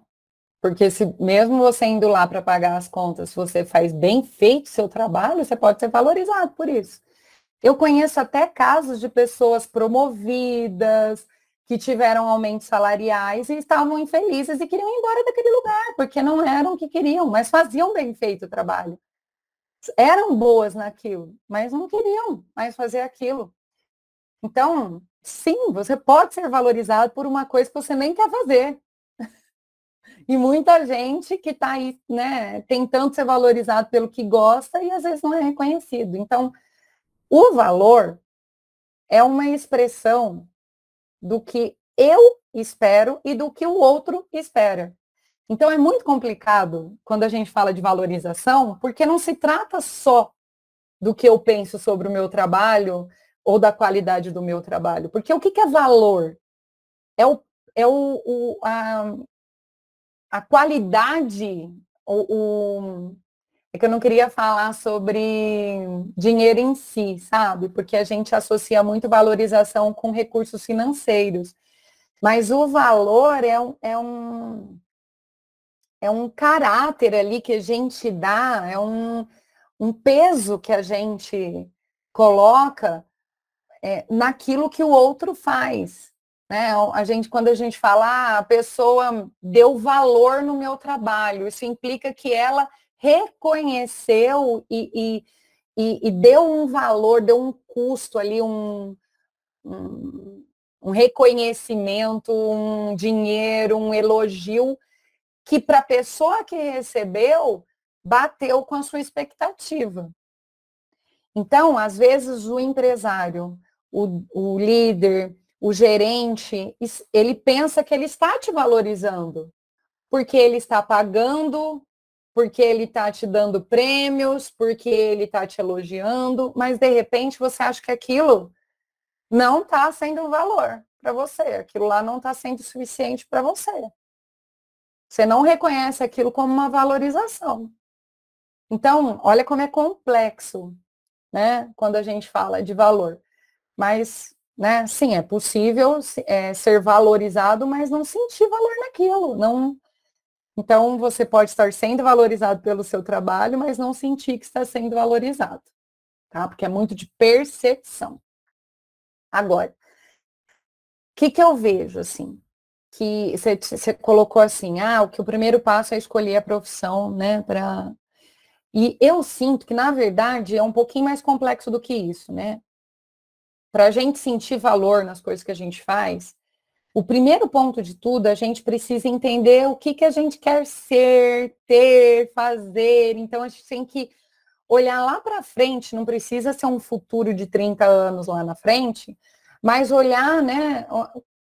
porque se mesmo você indo lá para pagar as contas, se você faz bem feito seu trabalho, você pode ser valorizado por isso. Eu conheço até casos de pessoas promovidas, que tiveram aumentos salariais e estavam infelizes e queriam ir embora daquele lugar, porque não eram o que queriam, mas faziam bem feito o trabalho. Eram boas naquilo, mas não queriam mais fazer aquilo. Então, sim, você pode ser valorizado por uma coisa que você nem quer fazer. E muita gente que está aí, né, tentando ser valorizado pelo que gosta e às vezes não é reconhecido. Então, o valor é uma expressão do que eu espero e do que o outro espera. Então é muito complicado quando a gente fala de valorização, porque não se trata só do que eu penso sobre o meu trabalho ou da qualidade do meu trabalho. Porque o que, é valor? É, o, é o, o a, a qualidade, o, o, é que eu não queria falar sobre dinheiro em si, sabe? Porque a gente associa muito valorização com recursos financeiros. Mas o valor é um, é um, é um caráter ali que a gente dá, é um, um peso que a gente coloca é, naquilo que o outro faz. Né? A gente, quando a gente fala, ah, a pessoa deu valor no meu trabalho, isso implica que ela reconheceu e, e, e, deu um valor, deu um custo ali, um, um, um reconhecimento, um dinheiro, um elogio, que para a pessoa que recebeu, bateu com a sua expectativa. Então, às vezes, o empresário, o, o líder, o gerente, ele pensa que ele está te valorizando, porque ele está pagando porque ele está te dando prêmios, porque ele está te elogiando, mas de repente você acha que aquilo não está sendo um valor para você, aquilo lá não está sendo suficiente para você. Você não reconhece aquilo como uma valorização. Então, olha como é complexo, né, quando a gente fala de valor. Mas, né, sim, é possível é, ser valorizado, mas não sentir valor naquilo, não Então, você pode estar sendo valorizado pelo seu trabalho, mas não sentir que está sendo valorizado, tá? Porque é muito de percepção. Agora, o que, que eu vejo, assim? Que você colocou assim, ah, o que o primeiro passo é escolher a profissão, né, para... E eu sinto que, na verdade, é um pouquinho mais complexo do que isso, né? Para a gente sentir valor nas coisas que a gente faz, o primeiro ponto de tudo, a gente precisa entender o que, que a gente quer ser, ter, fazer. Então, a gente tem que olhar lá para frente, não precisa ser um futuro de 30 anos lá na frente, mas olhar, né,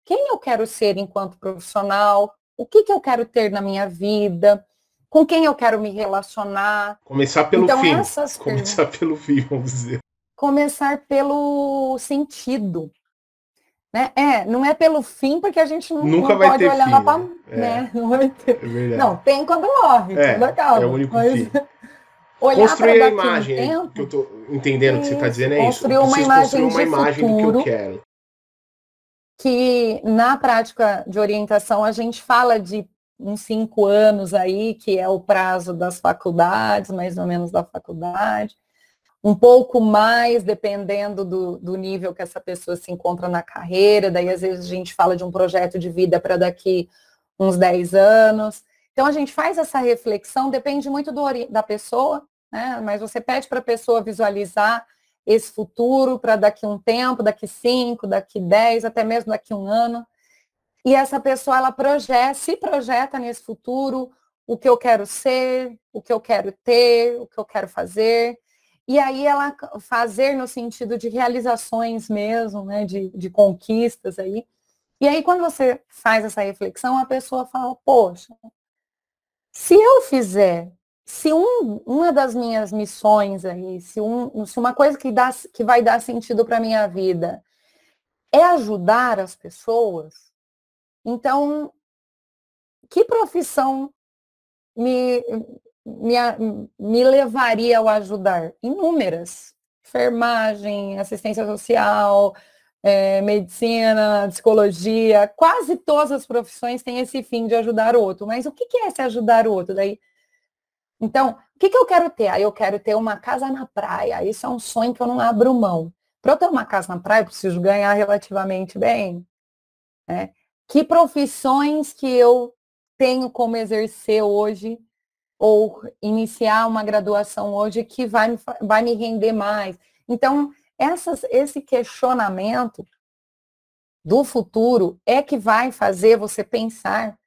quem eu quero ser enquanto profissional, o que, que eu quero ter na minha vida, com quem eu quero me relacionar. Começar pelo então, fim. (laughs) Começar pelo fim, vamos dizer. Começar pelo sentido. Né? É, não é pelo fim, porque a gente não, Nunca não vai pode ter olhar fim, lá para. É. Né? (laughs) Não, vai ter. É não, tem quando morre, é, é o único mas... fim. (laughs) Olhar construir a imagem, tempo, que eu tô entendendo o que você está dizendo é isso. Construir uma imagem, construir uma imagem futuro, do que eu quero. Que na prática de orientação a gente fala de uns cinco anos aí, que é o prazo das faculdades, mais ou menos da faculdade um pouco mais, dependendo do, do, nível que essa pessoa se encontra na carreira. Daí, às vezes, a gente fala de um projeto de vida para daqui uns 10 anos. Então, a gente faz essa reflexão, depende muito do, da pessoa, né? Mas você pede para a pessoa visualizar esse futuro para daqui um tempo, daqui cinco, daqui dez, até mesmo daqui um ano. E essa pessoa, ela projeta, se projeta nesse futuro, o que eu quero ser, o que eu quero ter, o que eu quero fazer. E aí ela fazer no sentido de realizações mesmo, né, de, de conquistas aí. E aí quando você faz essa reflexão, a pessoa fala, poxa, se eu fizer, se um, uma das minhas missões aí, se, um, se uma coisa que, dá, que vai dar sentido para a minha vida é ajudar as pessoas, então que profissão me, me, me levaria ao ajudar? Inúmeras. Enfermagem, assistência social, é, medicina, psicologia, quase todas as profissões têm esse fim de ajudar o outro. Mas o que, é se ajudar o outro? Daí, então, o que, que eu quero ter? Ah, eu quero ter uma casa na praia. Isso é um sonho que eu não abro mão. Para eu ter uma casa na praia, eu preciso ganhar relativamente bem. Né? Que profissões que eu tenho como exercer hoje ou iniciar uma graduação hoje que vai, vai me render mais. Então, essas, esse questionamento do futuro é que vai fazer você pensar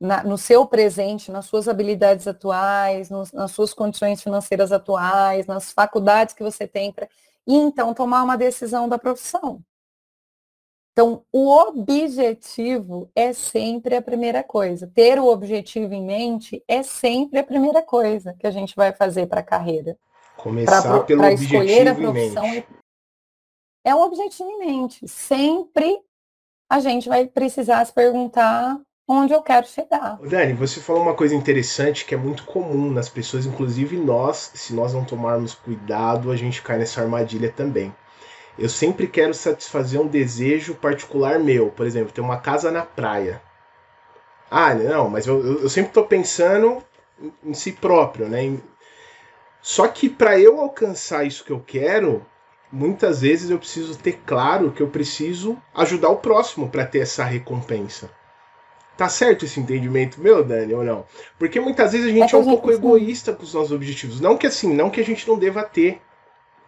na, no seu presente, nas suas habilidades atuais, nos, nas suas condições financeiras atuais, nas faculdades que você tem para e então tomar uma decisão da profissão. Então, o objetivo é sempre a primeira coisa. Ter o objetivo em mente é sempre a primeira coisa que a gente vai fazer para a carreira. Começar pra, pelo pra objetivo escolher a profissão. Em mente. É o objetivo em mente. Sempre a gente vai precisar se perguntar onde eu quero chegar. Dani, você falou uma coisa interessante que é muito comum nas pessoas, inclusive nós, se nós não tomarmos cuidado, a gente cai nessa armadilha também. Eu sempre quero satisfazer um desejo particular meu. Por exemplo, ter uma casa na praia. Ah, não, mas eu, eu, sempre estou pensando em, si próprio, né? Só que para eu alcançar isso que eu quero, muitas vezes eu preciso ter claro que eu preciso ajudar o próximo para ter essa recompensa. Tá certo esse entendimento meu, Dani, ou não? Porque muitas vezes a gente é, é um pouco egoísta com os nossos objetivos. Não que assim, não que a gente não deva ter,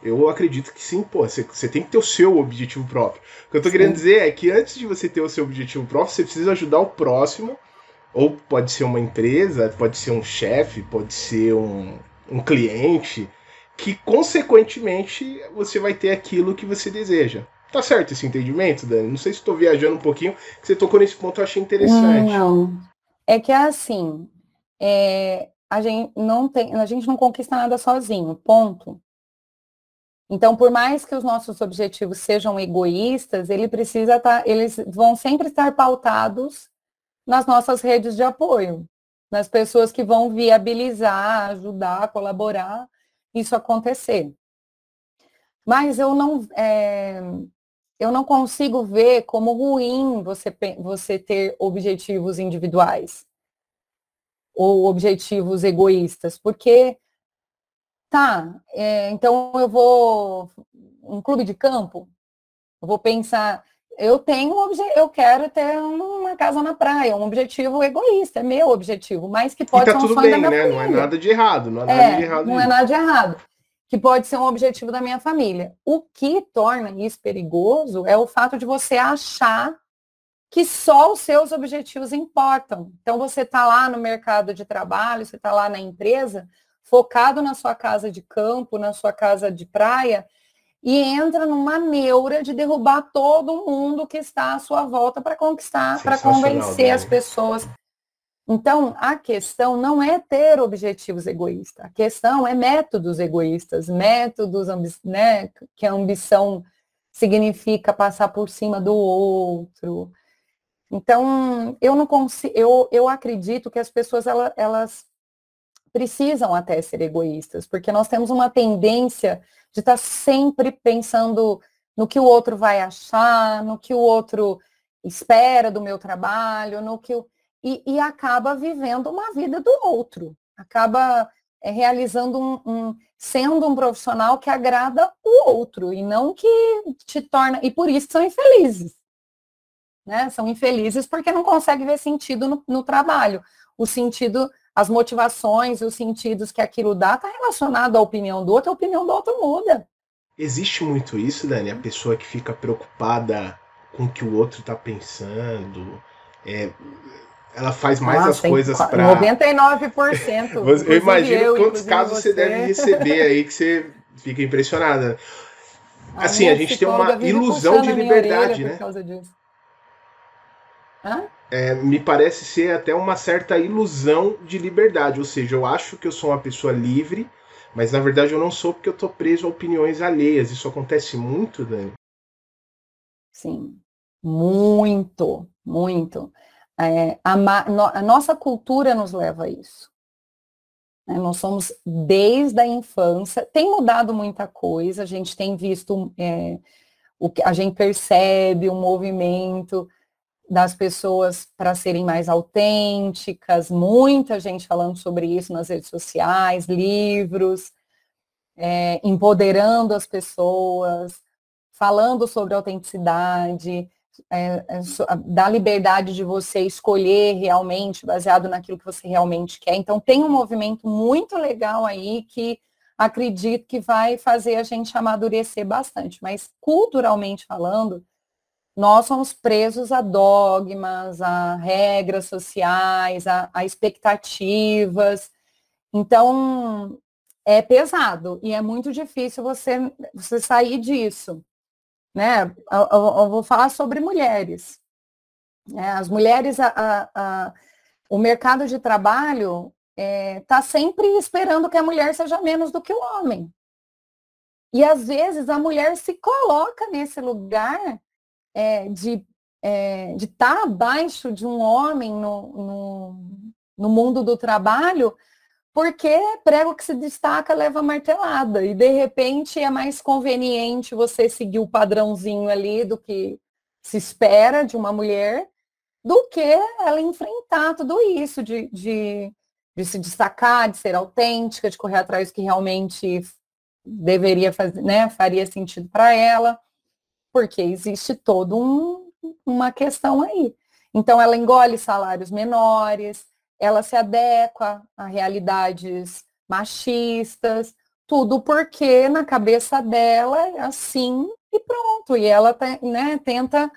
eu acredito que sim, pô, você, você tem que ter o seu objetivo próprio. O que eu tô sim. querendo dizer é que antes de você ter o seu objetivo próprio, você precisa ajudar o próximo, ou pode ser uma empresa, pode ser um chefe, pode ser um, um cliente, que consequentemente você vai ter aquilo que você deseja. Tá certo esse entendimento, Dani? Não sei se estou viajando um pouquinho, que você tocou nesse ponto, eu achei interessante. Não, é que é assim, é, a gente não tem, a gente não conquista nada sozinho, ponto. Então, por mais que os nossos objetivos sejam egoístas, ele precisa tá, eles vão sempre estar pautados nas nossas redes de apoio, nas pessoas que vão viabilizar, ajudar, colaborar isso acontecer. Mas eu não, é, eu não consigo ver como ruim você, você ter objetivos individuais. ou objetivos egoístas, porque tá, é, então eu vou um clube de campo, eu vou pensar, eu tenho um eu quero ter uma casa na praia, um objetivo egoísta, é meu objetivo, mas que pode tá ser um tudo bem, da minha né? família. Não é nada de errado, não é nada É, de errado. não é nisso. nada de errado. Que pode ser um objetivo da minha família. O que torna isso perigoso é o fato de você achar que só os seus objetivos importam. Então você está lá no mercado de trabalho, você está lá na empresa, focado na sua casa de campo, na sua casa de praia, e entra numa neura de derrubar todo mundo que está à sua volta para conquistar, para convencer as Dani. pessoas. Então, a questão não é ter objetivos egoístas, a questão é métodos egoístas, métodos né, que a ambição significa passar por cima do outro. Então, eu não consigo, eu, eu acredito que as pessoas ela- elas precisam até ser egoístas, porque nós temos uma tendência de estar sempre pensando no que o outro vai achar, no que o outro espera do meu trabalho, no que o... e, e acaba vivendo uma vida do outro, acaba é, realizando um, um- sendo um profissional que agrada o outro e não que te torna e por isso são infelizes, né? São infelizes porque não conseguem ver sentido no, no trabalho, o sentido as motivações e os sentidos que aquilo dá está relacionado à opinião do outro, a opinião do outro muda. Existe muito isso, Dani? A pessoa que fica preocupada com o que o outro tá pensando. é, ela faz mais Nossa, as coisas para. 99%. Eu imagino eu, quantos casos você deve receber aí que você fica impressionada. Assim, minha a gente tem uma ilusão de a liberdade, né? Por causa disso. Hã? É, me parece ser até uma certa ilusão de liberdade. Ou seja, eu acho que eu sou uma pessoa livre, mas na verdade eu não sou porque eu tô preso a opiniões alheias. Isso acontece muito, Dani. Sim, muito, muito. É, a, no- a nossa cultura nos leva a isso. né? Nós somos desde a infância, tem mudado muita coisa, a gente tem visto é, o que a gente percebe o movimento das pessoas para serem mais autênticas, muita gente falando sobre isso nas redes sociais, livros, é, empoderando as pessoas, falando sobre autenticidade, é, é, da liberdade de você escolher realmente, baseado naquilo que você realmente quer. Então, tem um movimento muito legal aí que acredito que vai fazer a gente amadurecer bastante. Mas, culturalmente falando, nós somos presos a dogmas, a regras sociais, a, a expectativas. Então, é pesado e é muito difícil você, você sair disso. Né? Eu, eu- eu vou falar sobre mulheres. né? As mulheres, a- a- a- o mercado de trabalho está sempre esperando que a mulher seja menos do que o homem. E às vezes a mulher se coloca nesse lugar é, de é, estar abaixo de um homem no, no, no mundo do trabalho, porque prego que se destaca leva martelada. E de repente é mais conveniente você seguir o padrãozinho ali do que se espera de uma mulher, do que ela enfrentar tudo isso, de, de, de se destacar, de ser autêntica, de correr atrás do que realmente deveria fazer, né, faria sentido para ela, porque existe todo um, uma questão aí. Então ela engole salários menores, ela se adequa a realidades machistas, tudo porque na cabeça dela é assim e pronto. E ela né, tenta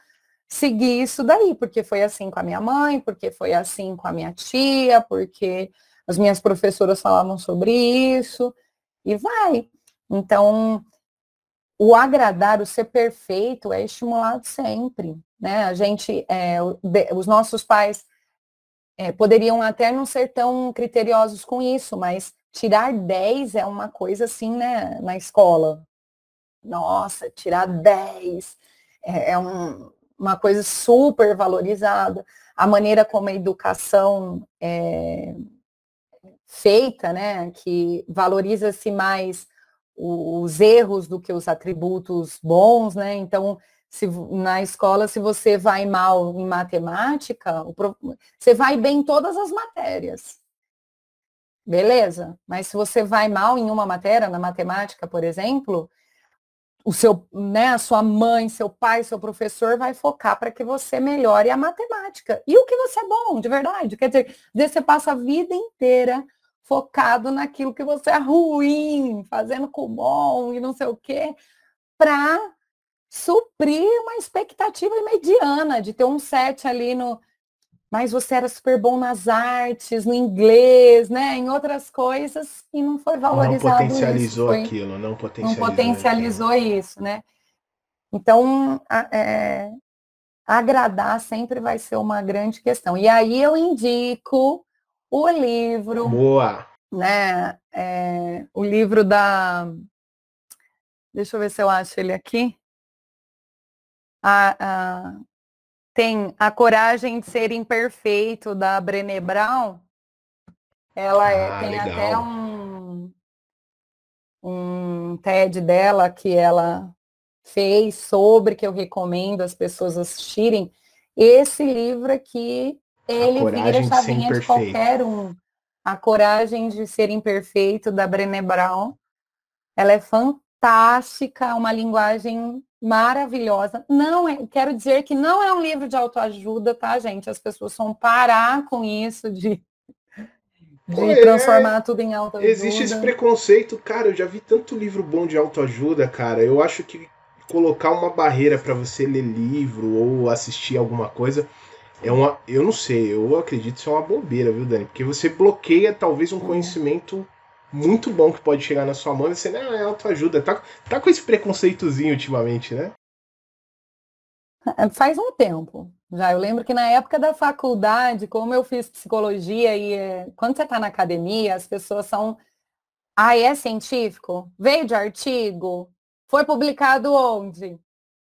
seguir isso daí, porque foi assim com a minha mãe, porque foi assim com a minha tia, porque as minhas professoras falavam sobre isso, e vai. Então, o agradar, o ser perfeito é estimulado sempre, né? A gente, é, os nossos pais é, poderiam até não ser tão criteriosos com isso, mas tirar 10 é uma coisa assim, né, na escola. Nossa, tirar 10 é, é um, uma coisa super valorizada. A maneira como a educação é feita, né, que valoriza-se mais os erros do que os atributos bons, né? Então, se na escola, se você vai mal em matemática, você vai bem em todas as matérias. beleza. Mas se você vai mal em uma matéria, na matemática, por exemplo, o seu, né, a sua mãe, seu pai, seu professor vai focar para que você melhore a matemática. E o que você é bom, de verdade. Quer dizer, você passa a vida inteira focado naquilo que você é ruim, fazendo com bom e não sei o quê, para suprir uma expectativa mediana de ter um set ali no. Mas você era super bom nas artes, no inglês, né? Em outras coisas, e não foi valorizado. Não potencializou isso, aquilo, não potencializou. Não potencializou aquilo. isso, né? Então, é, agradar sempre vai ser uma grande questão. E aí eu indico o livro. Boa! Né? É, o livro da. Deixa eu ver se eu acho ele aqui a, a, tem a coragem de ser imperfeito da Brené Brown. Ela é, ah, tem legal. até um, um TED dela que ela fez sobre que eu recomendo as pessoas assistirem. Esse livro aqui, ele vira a chavinha de, de qualquer um. A Coragem de Ser Imperfeito, da Brené Brown. Ela é fantástica, uma linguagem maravilhosa. Não é, quero dizer que não é um livro de autoajuda, tá, gente? As pessoas vão parar com isso de, de é, transformar tudo em autoajuda. Existe esse preconceito, cara. Eu já vi tanto livro bom de autoajuda, cara. Eu acho que colocar uma barreira para você ler livro ou assistir alguma coisa é uma, eu não sei, eu acredito que isso é uma bobeira, viu, Dani? Porque você bloqueia talvez um é. conhecimento muito bom que pode chegar na sua mão e você, não, é autoajuda. Tá, tá com esse preconceitozinho ultimamente, né? É, faz um tempo já. Eu lembro que na época da faculdade, como eu fiz psicologia e é, quando você está na academia, as pessoas são. Ah, é científico? Veio de artigo? Foi publicado onde?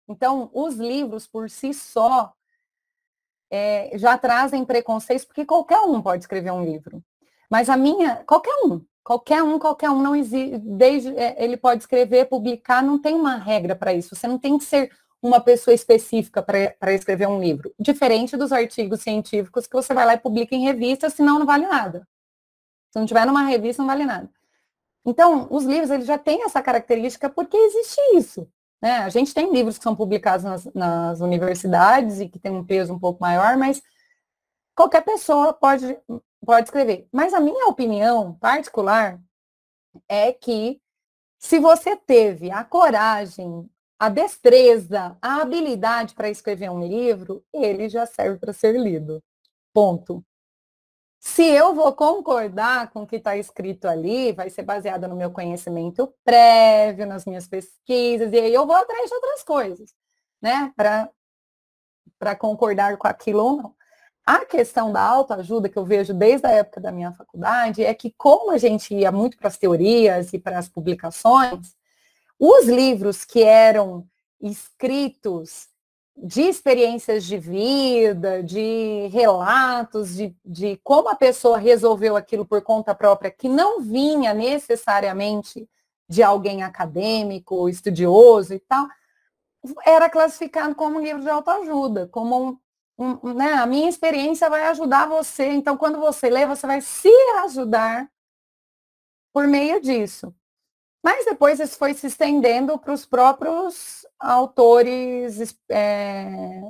Então, os livros por si só é, já trazem preconceitos, porque qualquer um pode escrever um livro. Mas a minha, qualquer um, Qualquer um, qualquer um, não existe, desde é, ele pode escrever, publicar, não tem uma regra para isso. Você não tem que ser uma pessoa específica para escrever um livro. Diferente dos artigos científicos que você vai lá e publica em revista, senão não vale nada. Se não tiver numa revista, não vale nada. Então, os livros eles já têm essa característica porque existe isso. Né? A gente tem livros que são publicados nas, nas universidades e que tem um peso um pouco maior, mas qualquer pessoa pode pode escrever. Mas a minha opinião particular é que se você teve a coragem, a destreza, a habilidade para escrever um livro, ele já serve para ser lido. Ponto. Se eu vou concordar com o que está escrito ali, vai ser baseado no meu conhecimento prévio, nas minhas pesquisas, e aí eu vou atrás de outras coisas, né? Para concordar com aquilo ou não. A questão da autoajuda que eu vejo desde a época da minha faculdade é que, como a gente ia muito para as teorias e para as publicações, os livros que eram escritos de experiências de vida, de relatos, de, de como a pessoa resolveu aquilo por conta própria, que não vinha necessariamente de alguém acadêmico, estudioso e tal, era classificado como um livro de autoajuda, como um, né, a minha experiência vai ajudar você. Então, quando você lê, você vai se ajudar por meio disso. Mas depois isso foi se estendendo para os próprios autores, é,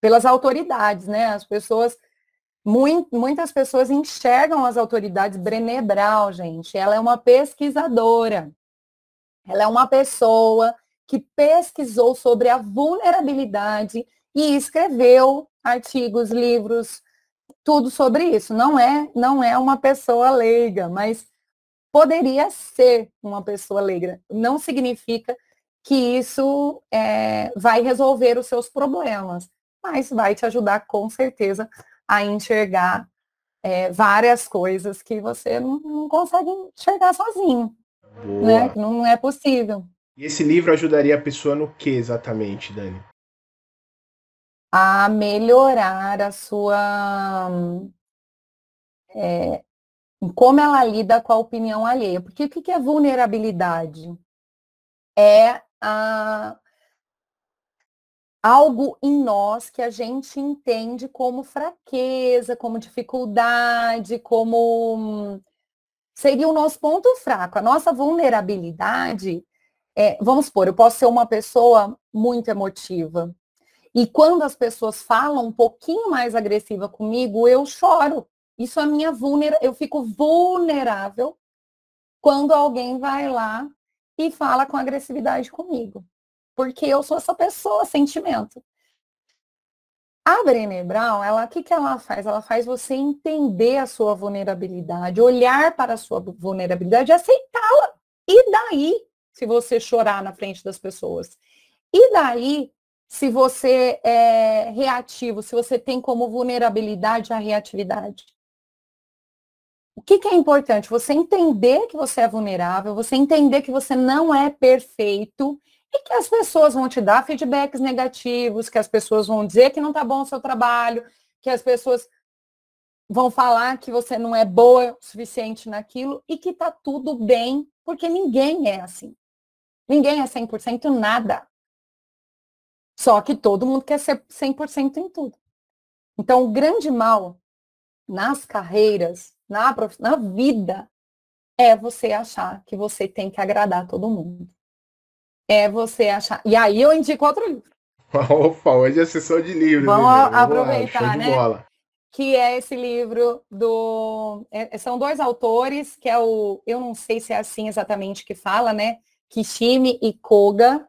pelas autoridades, né? As pessoas, muito, muitas pessoas enxergam as autoridades. Brené Brown, gente, ela é uma pesquisadora. Ela é uma pessoa que pesquisou sobre a vulnerabilidade e escreveu artigos, livros, tudo sobre isso. Não é, não é uma pessoa leiga, mas poderia ser uma pessoa leiga. Não significa que isso é, vai resolver os seus problemas, mas vai te ajudar com certeza a enxergar é, várias coisas que você não, não consegue enxergar sozinho. Né? Não, não é possível. E esse livro ajudaria a pessoa no que exatamente, Dani? A melhorar a sua. É, como ela lida com a opinião alheia. Porque o que é vulnerabilidade? É a, algo em nós que a gente entende como fraqueza, como dificuldade, como seria o nosso ponto fraco. A nossa vulnerabilidade é, vamos supor, eu posso ser uma pessoa muito emotiva. E quando as pessoas falam um pouquinho mais agressiva comigo, eu choro. Isso é minha vulnerabilidade. Eu fico vulnerável quando alguém vai lá e fala com agressividade comigo. Porque eu sou essa pessoa, sentimento. A Brené Brown, ela, o que, que ela faz? Ela faz você entender a sua vulnerabilidade, olhar para a sua vulnerabilidade e aceitá-la. E daí, se você chorar na frente das pessoas? E daí, se você é reativo, se você tem como vulnerabilidade a reatividade? O que, que, é importante? Você entender que você é vulnerável, você entender que você não é perfeito e que as pessoas vão te dar feedbacks negativos, que as pessoas vão dizer que não está bom o seu trabalho, que as pessoas vão falar que você não é boa o suficiente naquilo e que está tudo bem, porque ninguém é assim. Ninguém é 100% nada. Só que todo mundo quer ser 100% em tudo. Então, o grande mal nas carreiras na, na vida é você achar que você tem que agradar todo mundo. É você achar. E aí eu indico outro livro. (laughs) Opa, hoje é sessão de livros. Vamos aproveitar, né? Bola. Que é esse livro do. É, são dois autores, que é o. Eu não sei se é assim exatamente que fala, né? Kishimi e Koga,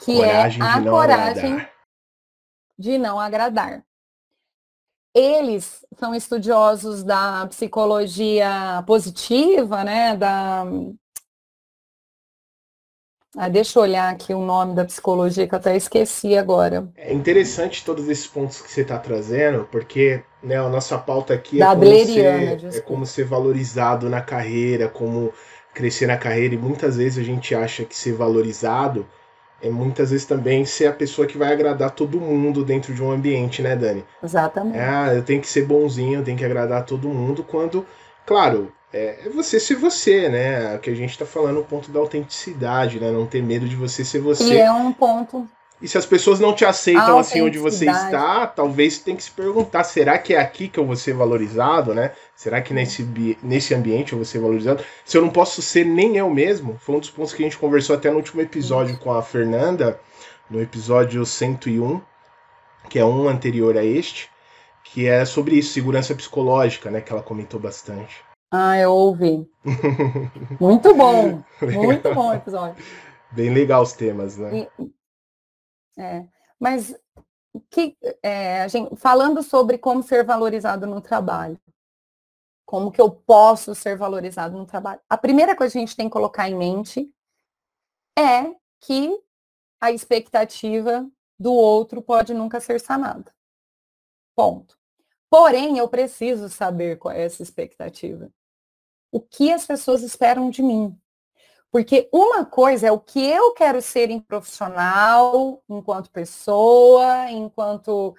que é a coragem agradar. de não agradar. Eles são estudiosos da psicologia positiva, né? Da... Ah, deixa eu olhar aqui o nome da psicologia que eu até esqueci agora. É interessante todos esses pontos que você está trazendo, porque né, a nossa pauta aqui é da é, como ser, é como ser valorizado na carreira, como crescer na carreira, e muitas vezes a gente acha que ser valorizado é muitas vezes também ser a pessoa que vai agradar todo mundo dentro de um ambiente, né, Dani? Exatamente. Ah, eu tenho que ser bonzinho, eu tenho que agradar todo mundo, quando, claro, é, é você ser você, né? Que a gente tá falando o ponto da autenticidade, né? Não ter medo de você ser você. E é um ponto e se as pessoas não te aceitam assim onde você está, talvez tem que se perguntar, será que é aqui que eu vou ser valorizado, né? Será que nesse, nesse ambiente eu vou ser valorizado? Se eu não posso ser nem eu mesmo, foi um dos pontos que a gente conversou até no último episódio com a Fernanda, no episódio 101, que é um anterior a este, que é sobre isso, segurança psicológica, né? Que ela comentou bastante. Ah, eu ouvi. (laughs) muito bom, muito bom o episódio. Bem legal os temas, né? E, é, mas que, é, gente, falando sobre como ser valorizado no trabalho, como que eu posso ser valorizado no trabalho, a primeira coisa que a gente tem que colocar em mente é que a expectativa do outro pode nunca ser sanada. Ponto. Porém, eu preciso saber qual é essa expectativa. O que as pessoas esperam de mim? Porque uma coisa é o que eu quero ser em profissional, enquanto pessoa, enquanto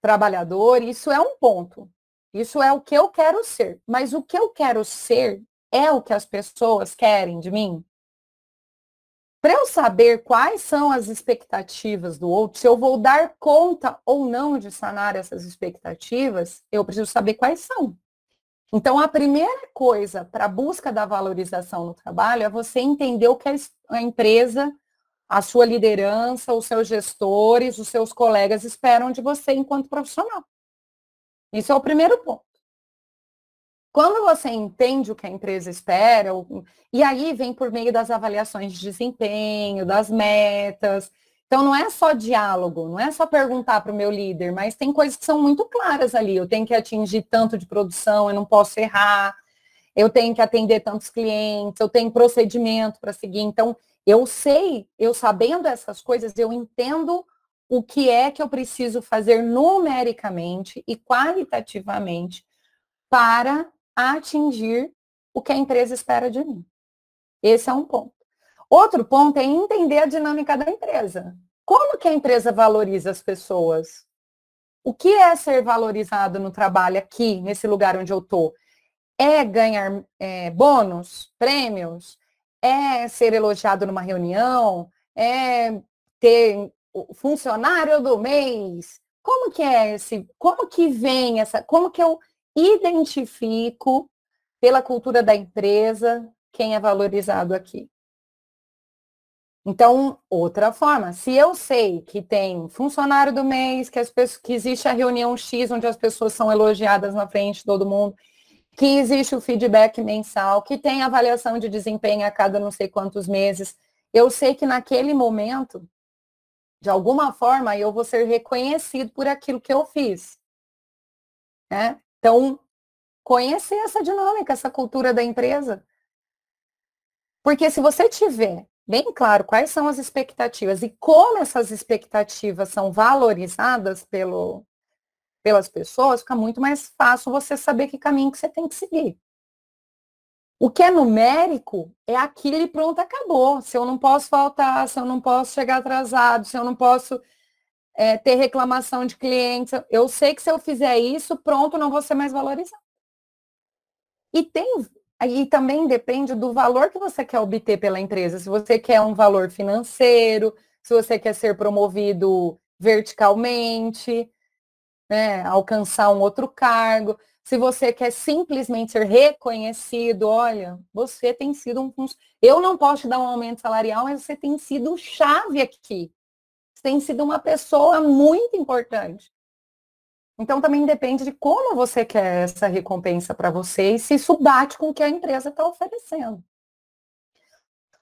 trabalhador, isso é um ponto. Isso é o que eu quero ser. Mas o que eu quero ser é o que as pessoas querem de mim? Para eu saber quais são as expectativas do outro, se eu vou dar conta ou não de sanar essas expectativas, eu preciso saber quais são. Então, a primeira coisa para a busca da valorização no trabalho é você entender o que a empresa, a sua liderança, os seus gestores, os seus colegas esperam de você enquanto profissional. Isso é o primeiro ponto. Quando você entende o que a empresa espera, e aí vem por meio das avaliações de desempenho, das metas, então não é só diálogo, não é só perguntar para o meu líder, mas tem coisas que são muito claras ali. Eu tenho que atingir tanto de produção, eu não posso errar, eu tenho que atender tantos clientes, eu tenho procedimento para seguir. Então, eu sei, eu sabendo essas coisas, eu entendo o que é que eu preciso fazer numericamente e qualitativamente para atingir o que a empresa espera de mim. Esse é um ponto. Outro ponto é entender a dinâmica da empresa. Como que a empresa valoriza as pessoas? O que é ser valorizado no trabalho aqui, nesse lugar onde eu estou? É ganhar é, bônus, prêmios? É ser elogiado numa reunião? É ter o funcionário do mês? Como que é esse? Como que vem essa? Como que eu identifico pela cultura da empresa, quem é valorizado aqui. Então, outra forma, se eu sei que tem funcionário do mês, que, as pessoas, que existe a reunião X, onde as pessoas são elogiadas na frente de todo mundo, que existe o feedback mensal, que tem avaliação de desempenho a cada não sei quantos meses, eu sei que naquele momento, de alguma forma, eu vou ser reconhecido por aquilo que eu fiz. Né? Então, conhecer essa dinâmica, essa cultura da empresa. Porque se você tiver bem claro quais são as expectativas e como essas expectativas são valorizadas pelo, pelas pessoas, fica muito mais fácil você saber que caminho que você tem que seguir. O que é numérico é aquilo e pronto, acabou. Se eu não posso faltar, se eu não posso chegar atrasado, se eu não posso é, ter reclamação de clientes, eu sei que se eu fizer isso, pronto, não vou ser mais valorizado. E tem e também depende do valor que você quer obter pela empresa. Se você quer um valor financeiro, se você quer ser promovido verticalmente, né, alcançar um outro cargo, se você quer simplesmente ser reconhecido, olha, você tem sido um eu não posso te dar um aumento salarial, mas você tem sido chave aqui. Você tem sido uma pessoa muito importante. Então também depende de como você quer essa recompensa para você e se isso bate com o que a empresa está oferecendo.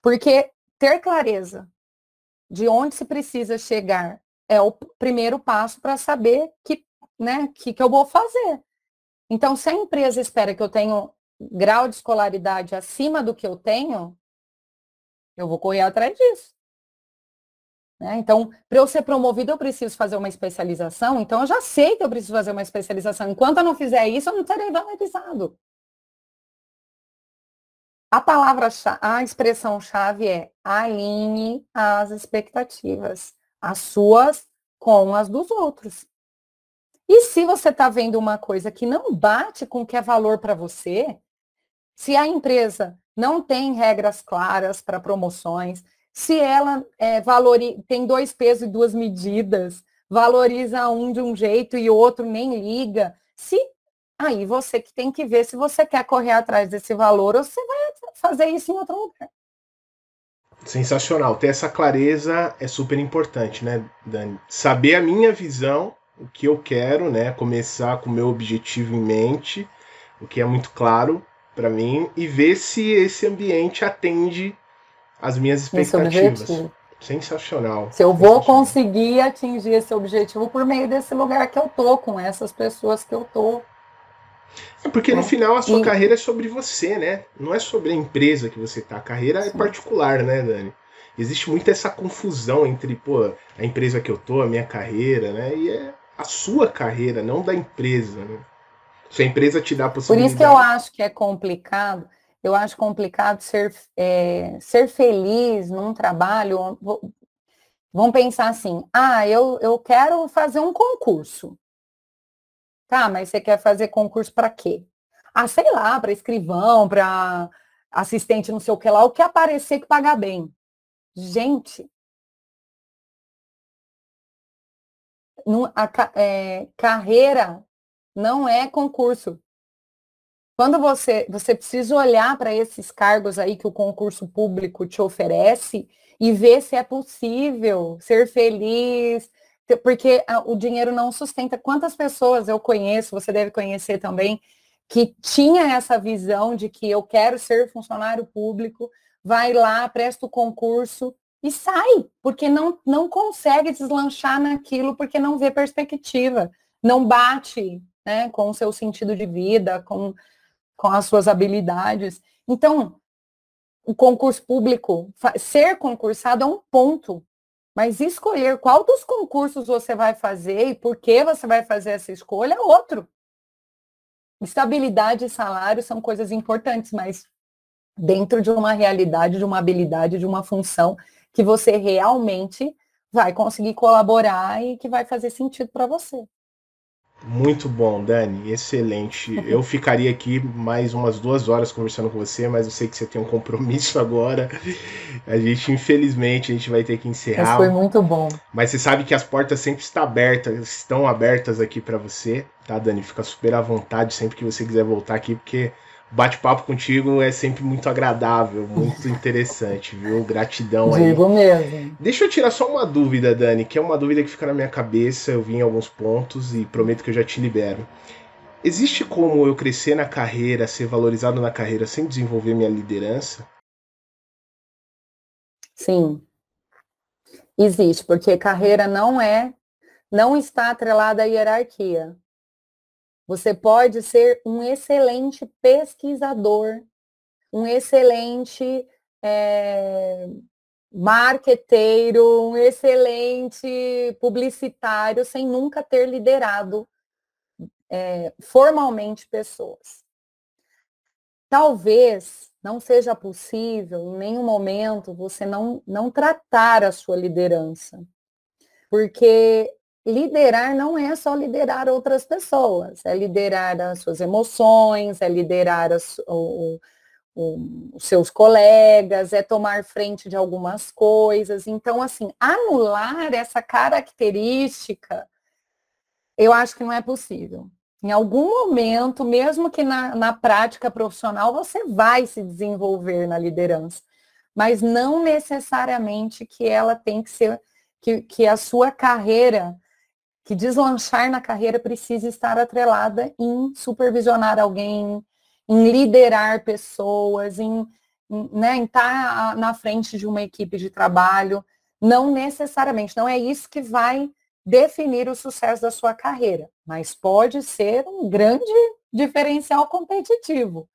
Porque ter clareza de onde se precisa chegar é o primeiro passo para saber que, né, que, que eu vou fazer. Então, se a empresa espera que eu tenha grau de escolaridade acima do que eu tenho, eu vou correr atrás disso. Né? Então, para eu ser promovido, eu preciso fazer uma especialização. Então, eu já sei que eu preciso fazer uma especialização. Enquanto eu não fizer isso, eu não serei valorizado. A palavra, a expressão-chave é alinhe as expectativas, as suas com as dos outros. E se você está vendo uma coisa que não bate com o que é valor para você, se a empresa não tem regras claras para promoções, se ela é, valoriza, tem dois pesos e duas medidas, valoriza um de um jeito e o outro nem liga, se aí você que tem que ver se você quer correr atrás desse valor ou você vai fazer isso em outro lugar. Sensacional. Ter essa clareza é super importante, né, Dani? Saber a minha visão, o que eu quero, né? Começar com o meu objetivo em mente, o que é muito claro para mim, e ver se esse ambiente atende as minhas expectativas. Sensacional. Se eu vou conseguir atingir esse objetivo por meio desse lugar que eu tô, com essas pessoas que eu tô. É porque no final a sua e... carreira é sobre você, né? Não é sobre a empresa que você tá. A carreira é Sim. é particular, né, Dani? Existe muita essa confusão entre, pô, a empresa que eu tô, a minha carreira, né? E é a sua carreira, não da empresa, né? Se a empresa te dá a possibilidade. Por isso que eu acho que é complicado eu acho complicado ser, é, ser feliz num trabalho. Vamos pensar assim, ah, eu, eu quero fazer um concurso. Tá, mas você quer fazer concurso para quê? Ah, sei lá, para escrivão, para assistente não sei o que lá, o que aparecer que paga bem. Gente, a, é, carreira não é concurso. Quando você, você precisa olhar para esses cargos aí que o concurso público te oferece e ver se é possível ser feliz, porque o dinheiro não sustenta. Quantas pessoas eu conheço, você deve conhecer também, que tinha essa visão de que eu quero ser funcionário público, vai lá, presta o concurso e sai, porque não, não consegue deslanchar naquilo, porque não vê perspectiva, não bate né, com o seu sentido de vida, com com as suas habilidades. Então, o concurso público, ser concursado é um ponto, mas escolher qual dos concursos você vai fazer e por que você vai fazer essa escolha é outro. Estabilidade e salário são coisas importantes, mas dentro de uma realidade, de uma habilidade, de uma função que você realmente vai conseguir colaborar e que vai fazer sentido para você. Muito bom, Dani, excelente. (laughs) Eu ficaria aqui mais umas duas horas conversando com você, mas eu sei que você tem um compromisso (laughs) agora. A gente, infelizmente, a gente vai ter que encerrar. Mas foi muito bom. Mas você sabe que as portas sempre estão abertas, estão abertas aqui para você, tá, Dani? Fica super à vontade sempre que você quiser voltar aqui, porque bate-papo contigo é sempre muito agradável, muito interessante, viu? Gratidão aí. Digo mesmo. Deixa eu tirar só uma dúvida, Dani, que é uma dúvida que fica na minha cabeça, eu vi em alguns pontos e prometo que eu já te libero. Existe como eu crescer na carreira, ser valorizado na carreira sem desenvolver minha liderança? Sim. Existe, porque carreira não é, não está atrelada à hierarquia. Você pode ser um excelente pesquisador, um excelente é, marqueteiro, um excelente publicitário, sem nunca ter liderado é, formalmente pessoas. Talvez não seja possível, em nenhum momento, você não, não tratar a sua liderança. Porque liderar não é só liderar outras pessoas, é liderar as suas emoções, é liderar as, o, o, os seus colegas, é tomar frente de algumas coisas. Então, assim, anular essa característica, eu acho que não é possível. Em algum momento, mesmo que na, na prática profissional, você vai se desenvolver na liderança, mas não necessariamente que ela tem que ser, que, que a sua carreira que deslanchar na carreira precisa estar atrelada em supervisionar alguém, em liderar pessoas, em, em, né, em estar na frente de uma equipe de trabalho. Não necessariamente, não é isso que vai definir o sucesso da sua carreira, mas pode ser um grande diferencial competitivo.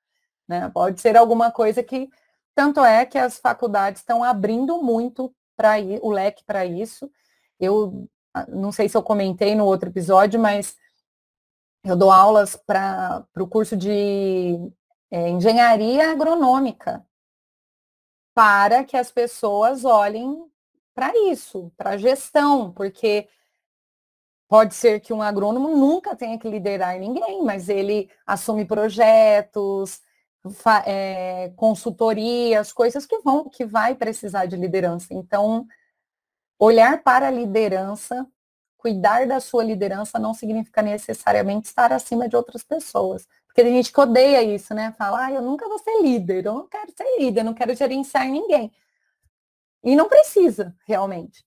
Né? Pode ser alguma coisa que, tanto é que as faculdades estão abrindo muito para o leque para isso. Eu não sei se eu comentei no outro episódio, mas eu dou aulas para o curso de é, engenharia agronômica, para que as pessoas olhem para isso, para gestão, porque pode ser que um agrônomo nunca tenha que liderar ninguém, mas ele assume projetos, é, consultorias, coisas que vão, que vai precisar de liderança. Então, olhar para a liderança, cuidar da sua liderança não significa necessariamente estar acima de outras pessoas. Porque tem gente que odeia isso, né? Fala, ah, eu nunca vou ser líder, eu não quero ser líder, eu não quero gerenciar ninguém. E não precisa, realmente.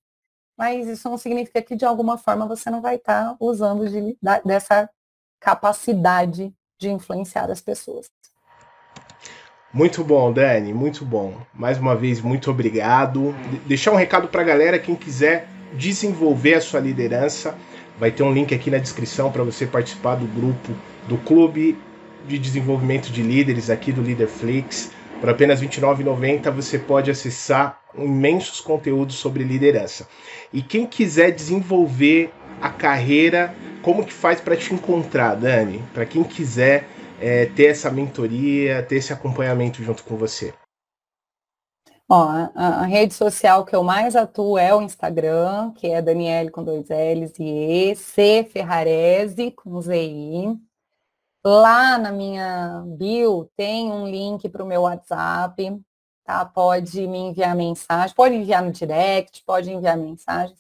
Mas isso não significa que de alguma forma você não vai estar usando de, dessa capacidade de influenciar as pessoas. Muito bom, Dani, muito bom. Mais uma vez, muito obrigado. deixar um recado para a galera, quem quiser desenvolver a sua liderança, vai ter um link aqui na descrição para você participar do grupo do Clube de Desenvolvimento de Líderes aqui do Leaderflix. Por apenas R$ 29,90 você pode acessar imensos conteúdos sobre liderança. E quem quiser desenvolver a carreira, como que faz para te encontrar, Dani? Para quem quiser é, ter essa mentoria, ter esse acompanhamento junto com você? Ó, a, a, rede social que eu mais atuo é o Instagram, que é Daniele com dois L's e E, C Ferrarese com ZI. Lá na minha bio tem um link para o meu WhatsApp, tá? Pode me enviar mensagem, pode enviar no direct, pode enviar mensagens.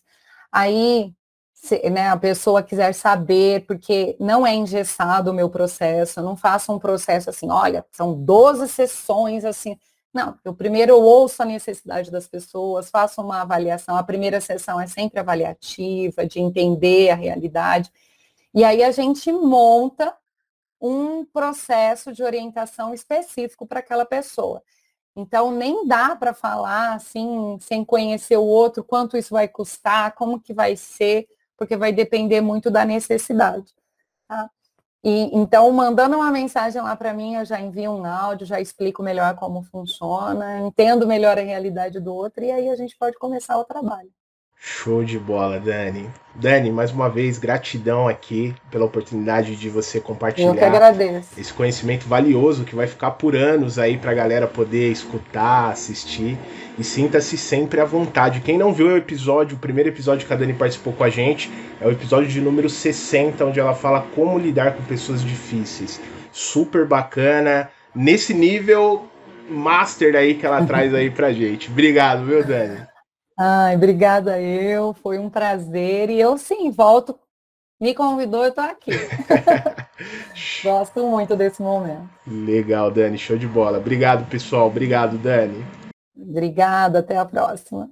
Aí se né, a pessoa quiser saber, porque não é engessado o meu processo, eu não faço um processo assim, olha, são 12 sessões assim. Não, eu primeiro ouço a necessidade das pessoas, faço uma avaliação. A primeira sessão é sempre avaliativa, de entender a realidade. E aí a gente monta um processo de orientação específico para aquela pessoa. Então, nem dá para falar assim, sem conhecer o outro, quanto isso vai custar, como que vai ser porque vai depender muito da necessidade. Tá? E, então, mandando uma mensagem lá para mim, eu já envio um áudio, já explico melhor como funciona, entendo melhor a realidade do outro e aí a gente pode começar o trabalho. Show de bola, Dani. Dani, mais uma vez, gratidão aqui pela oportunidade de você compartilhar esse conhecimento valioso que vai ficar por anos aí para a galera poder escutar, assistir e sinta-se sempre à vontade. Quem não viu o episódio, o primeiro episódio que a Dani participou com a gente, é o episódio de número 60, onde ela fala como lidar com pessoas difíceis. Super bacana, nesse nível master aí que ela traz aí pra gente. Obrigado, viu, Dani? Ai, obrigada eu, foi um prazer. E eu sim, volto. Me convidou, eu tô aqui. (laughs) Gosto muito desse momento. Legal, Dani, show de bola. Obrigado, pessoal. Obrigado, Dani. Obrigada, até a próxima.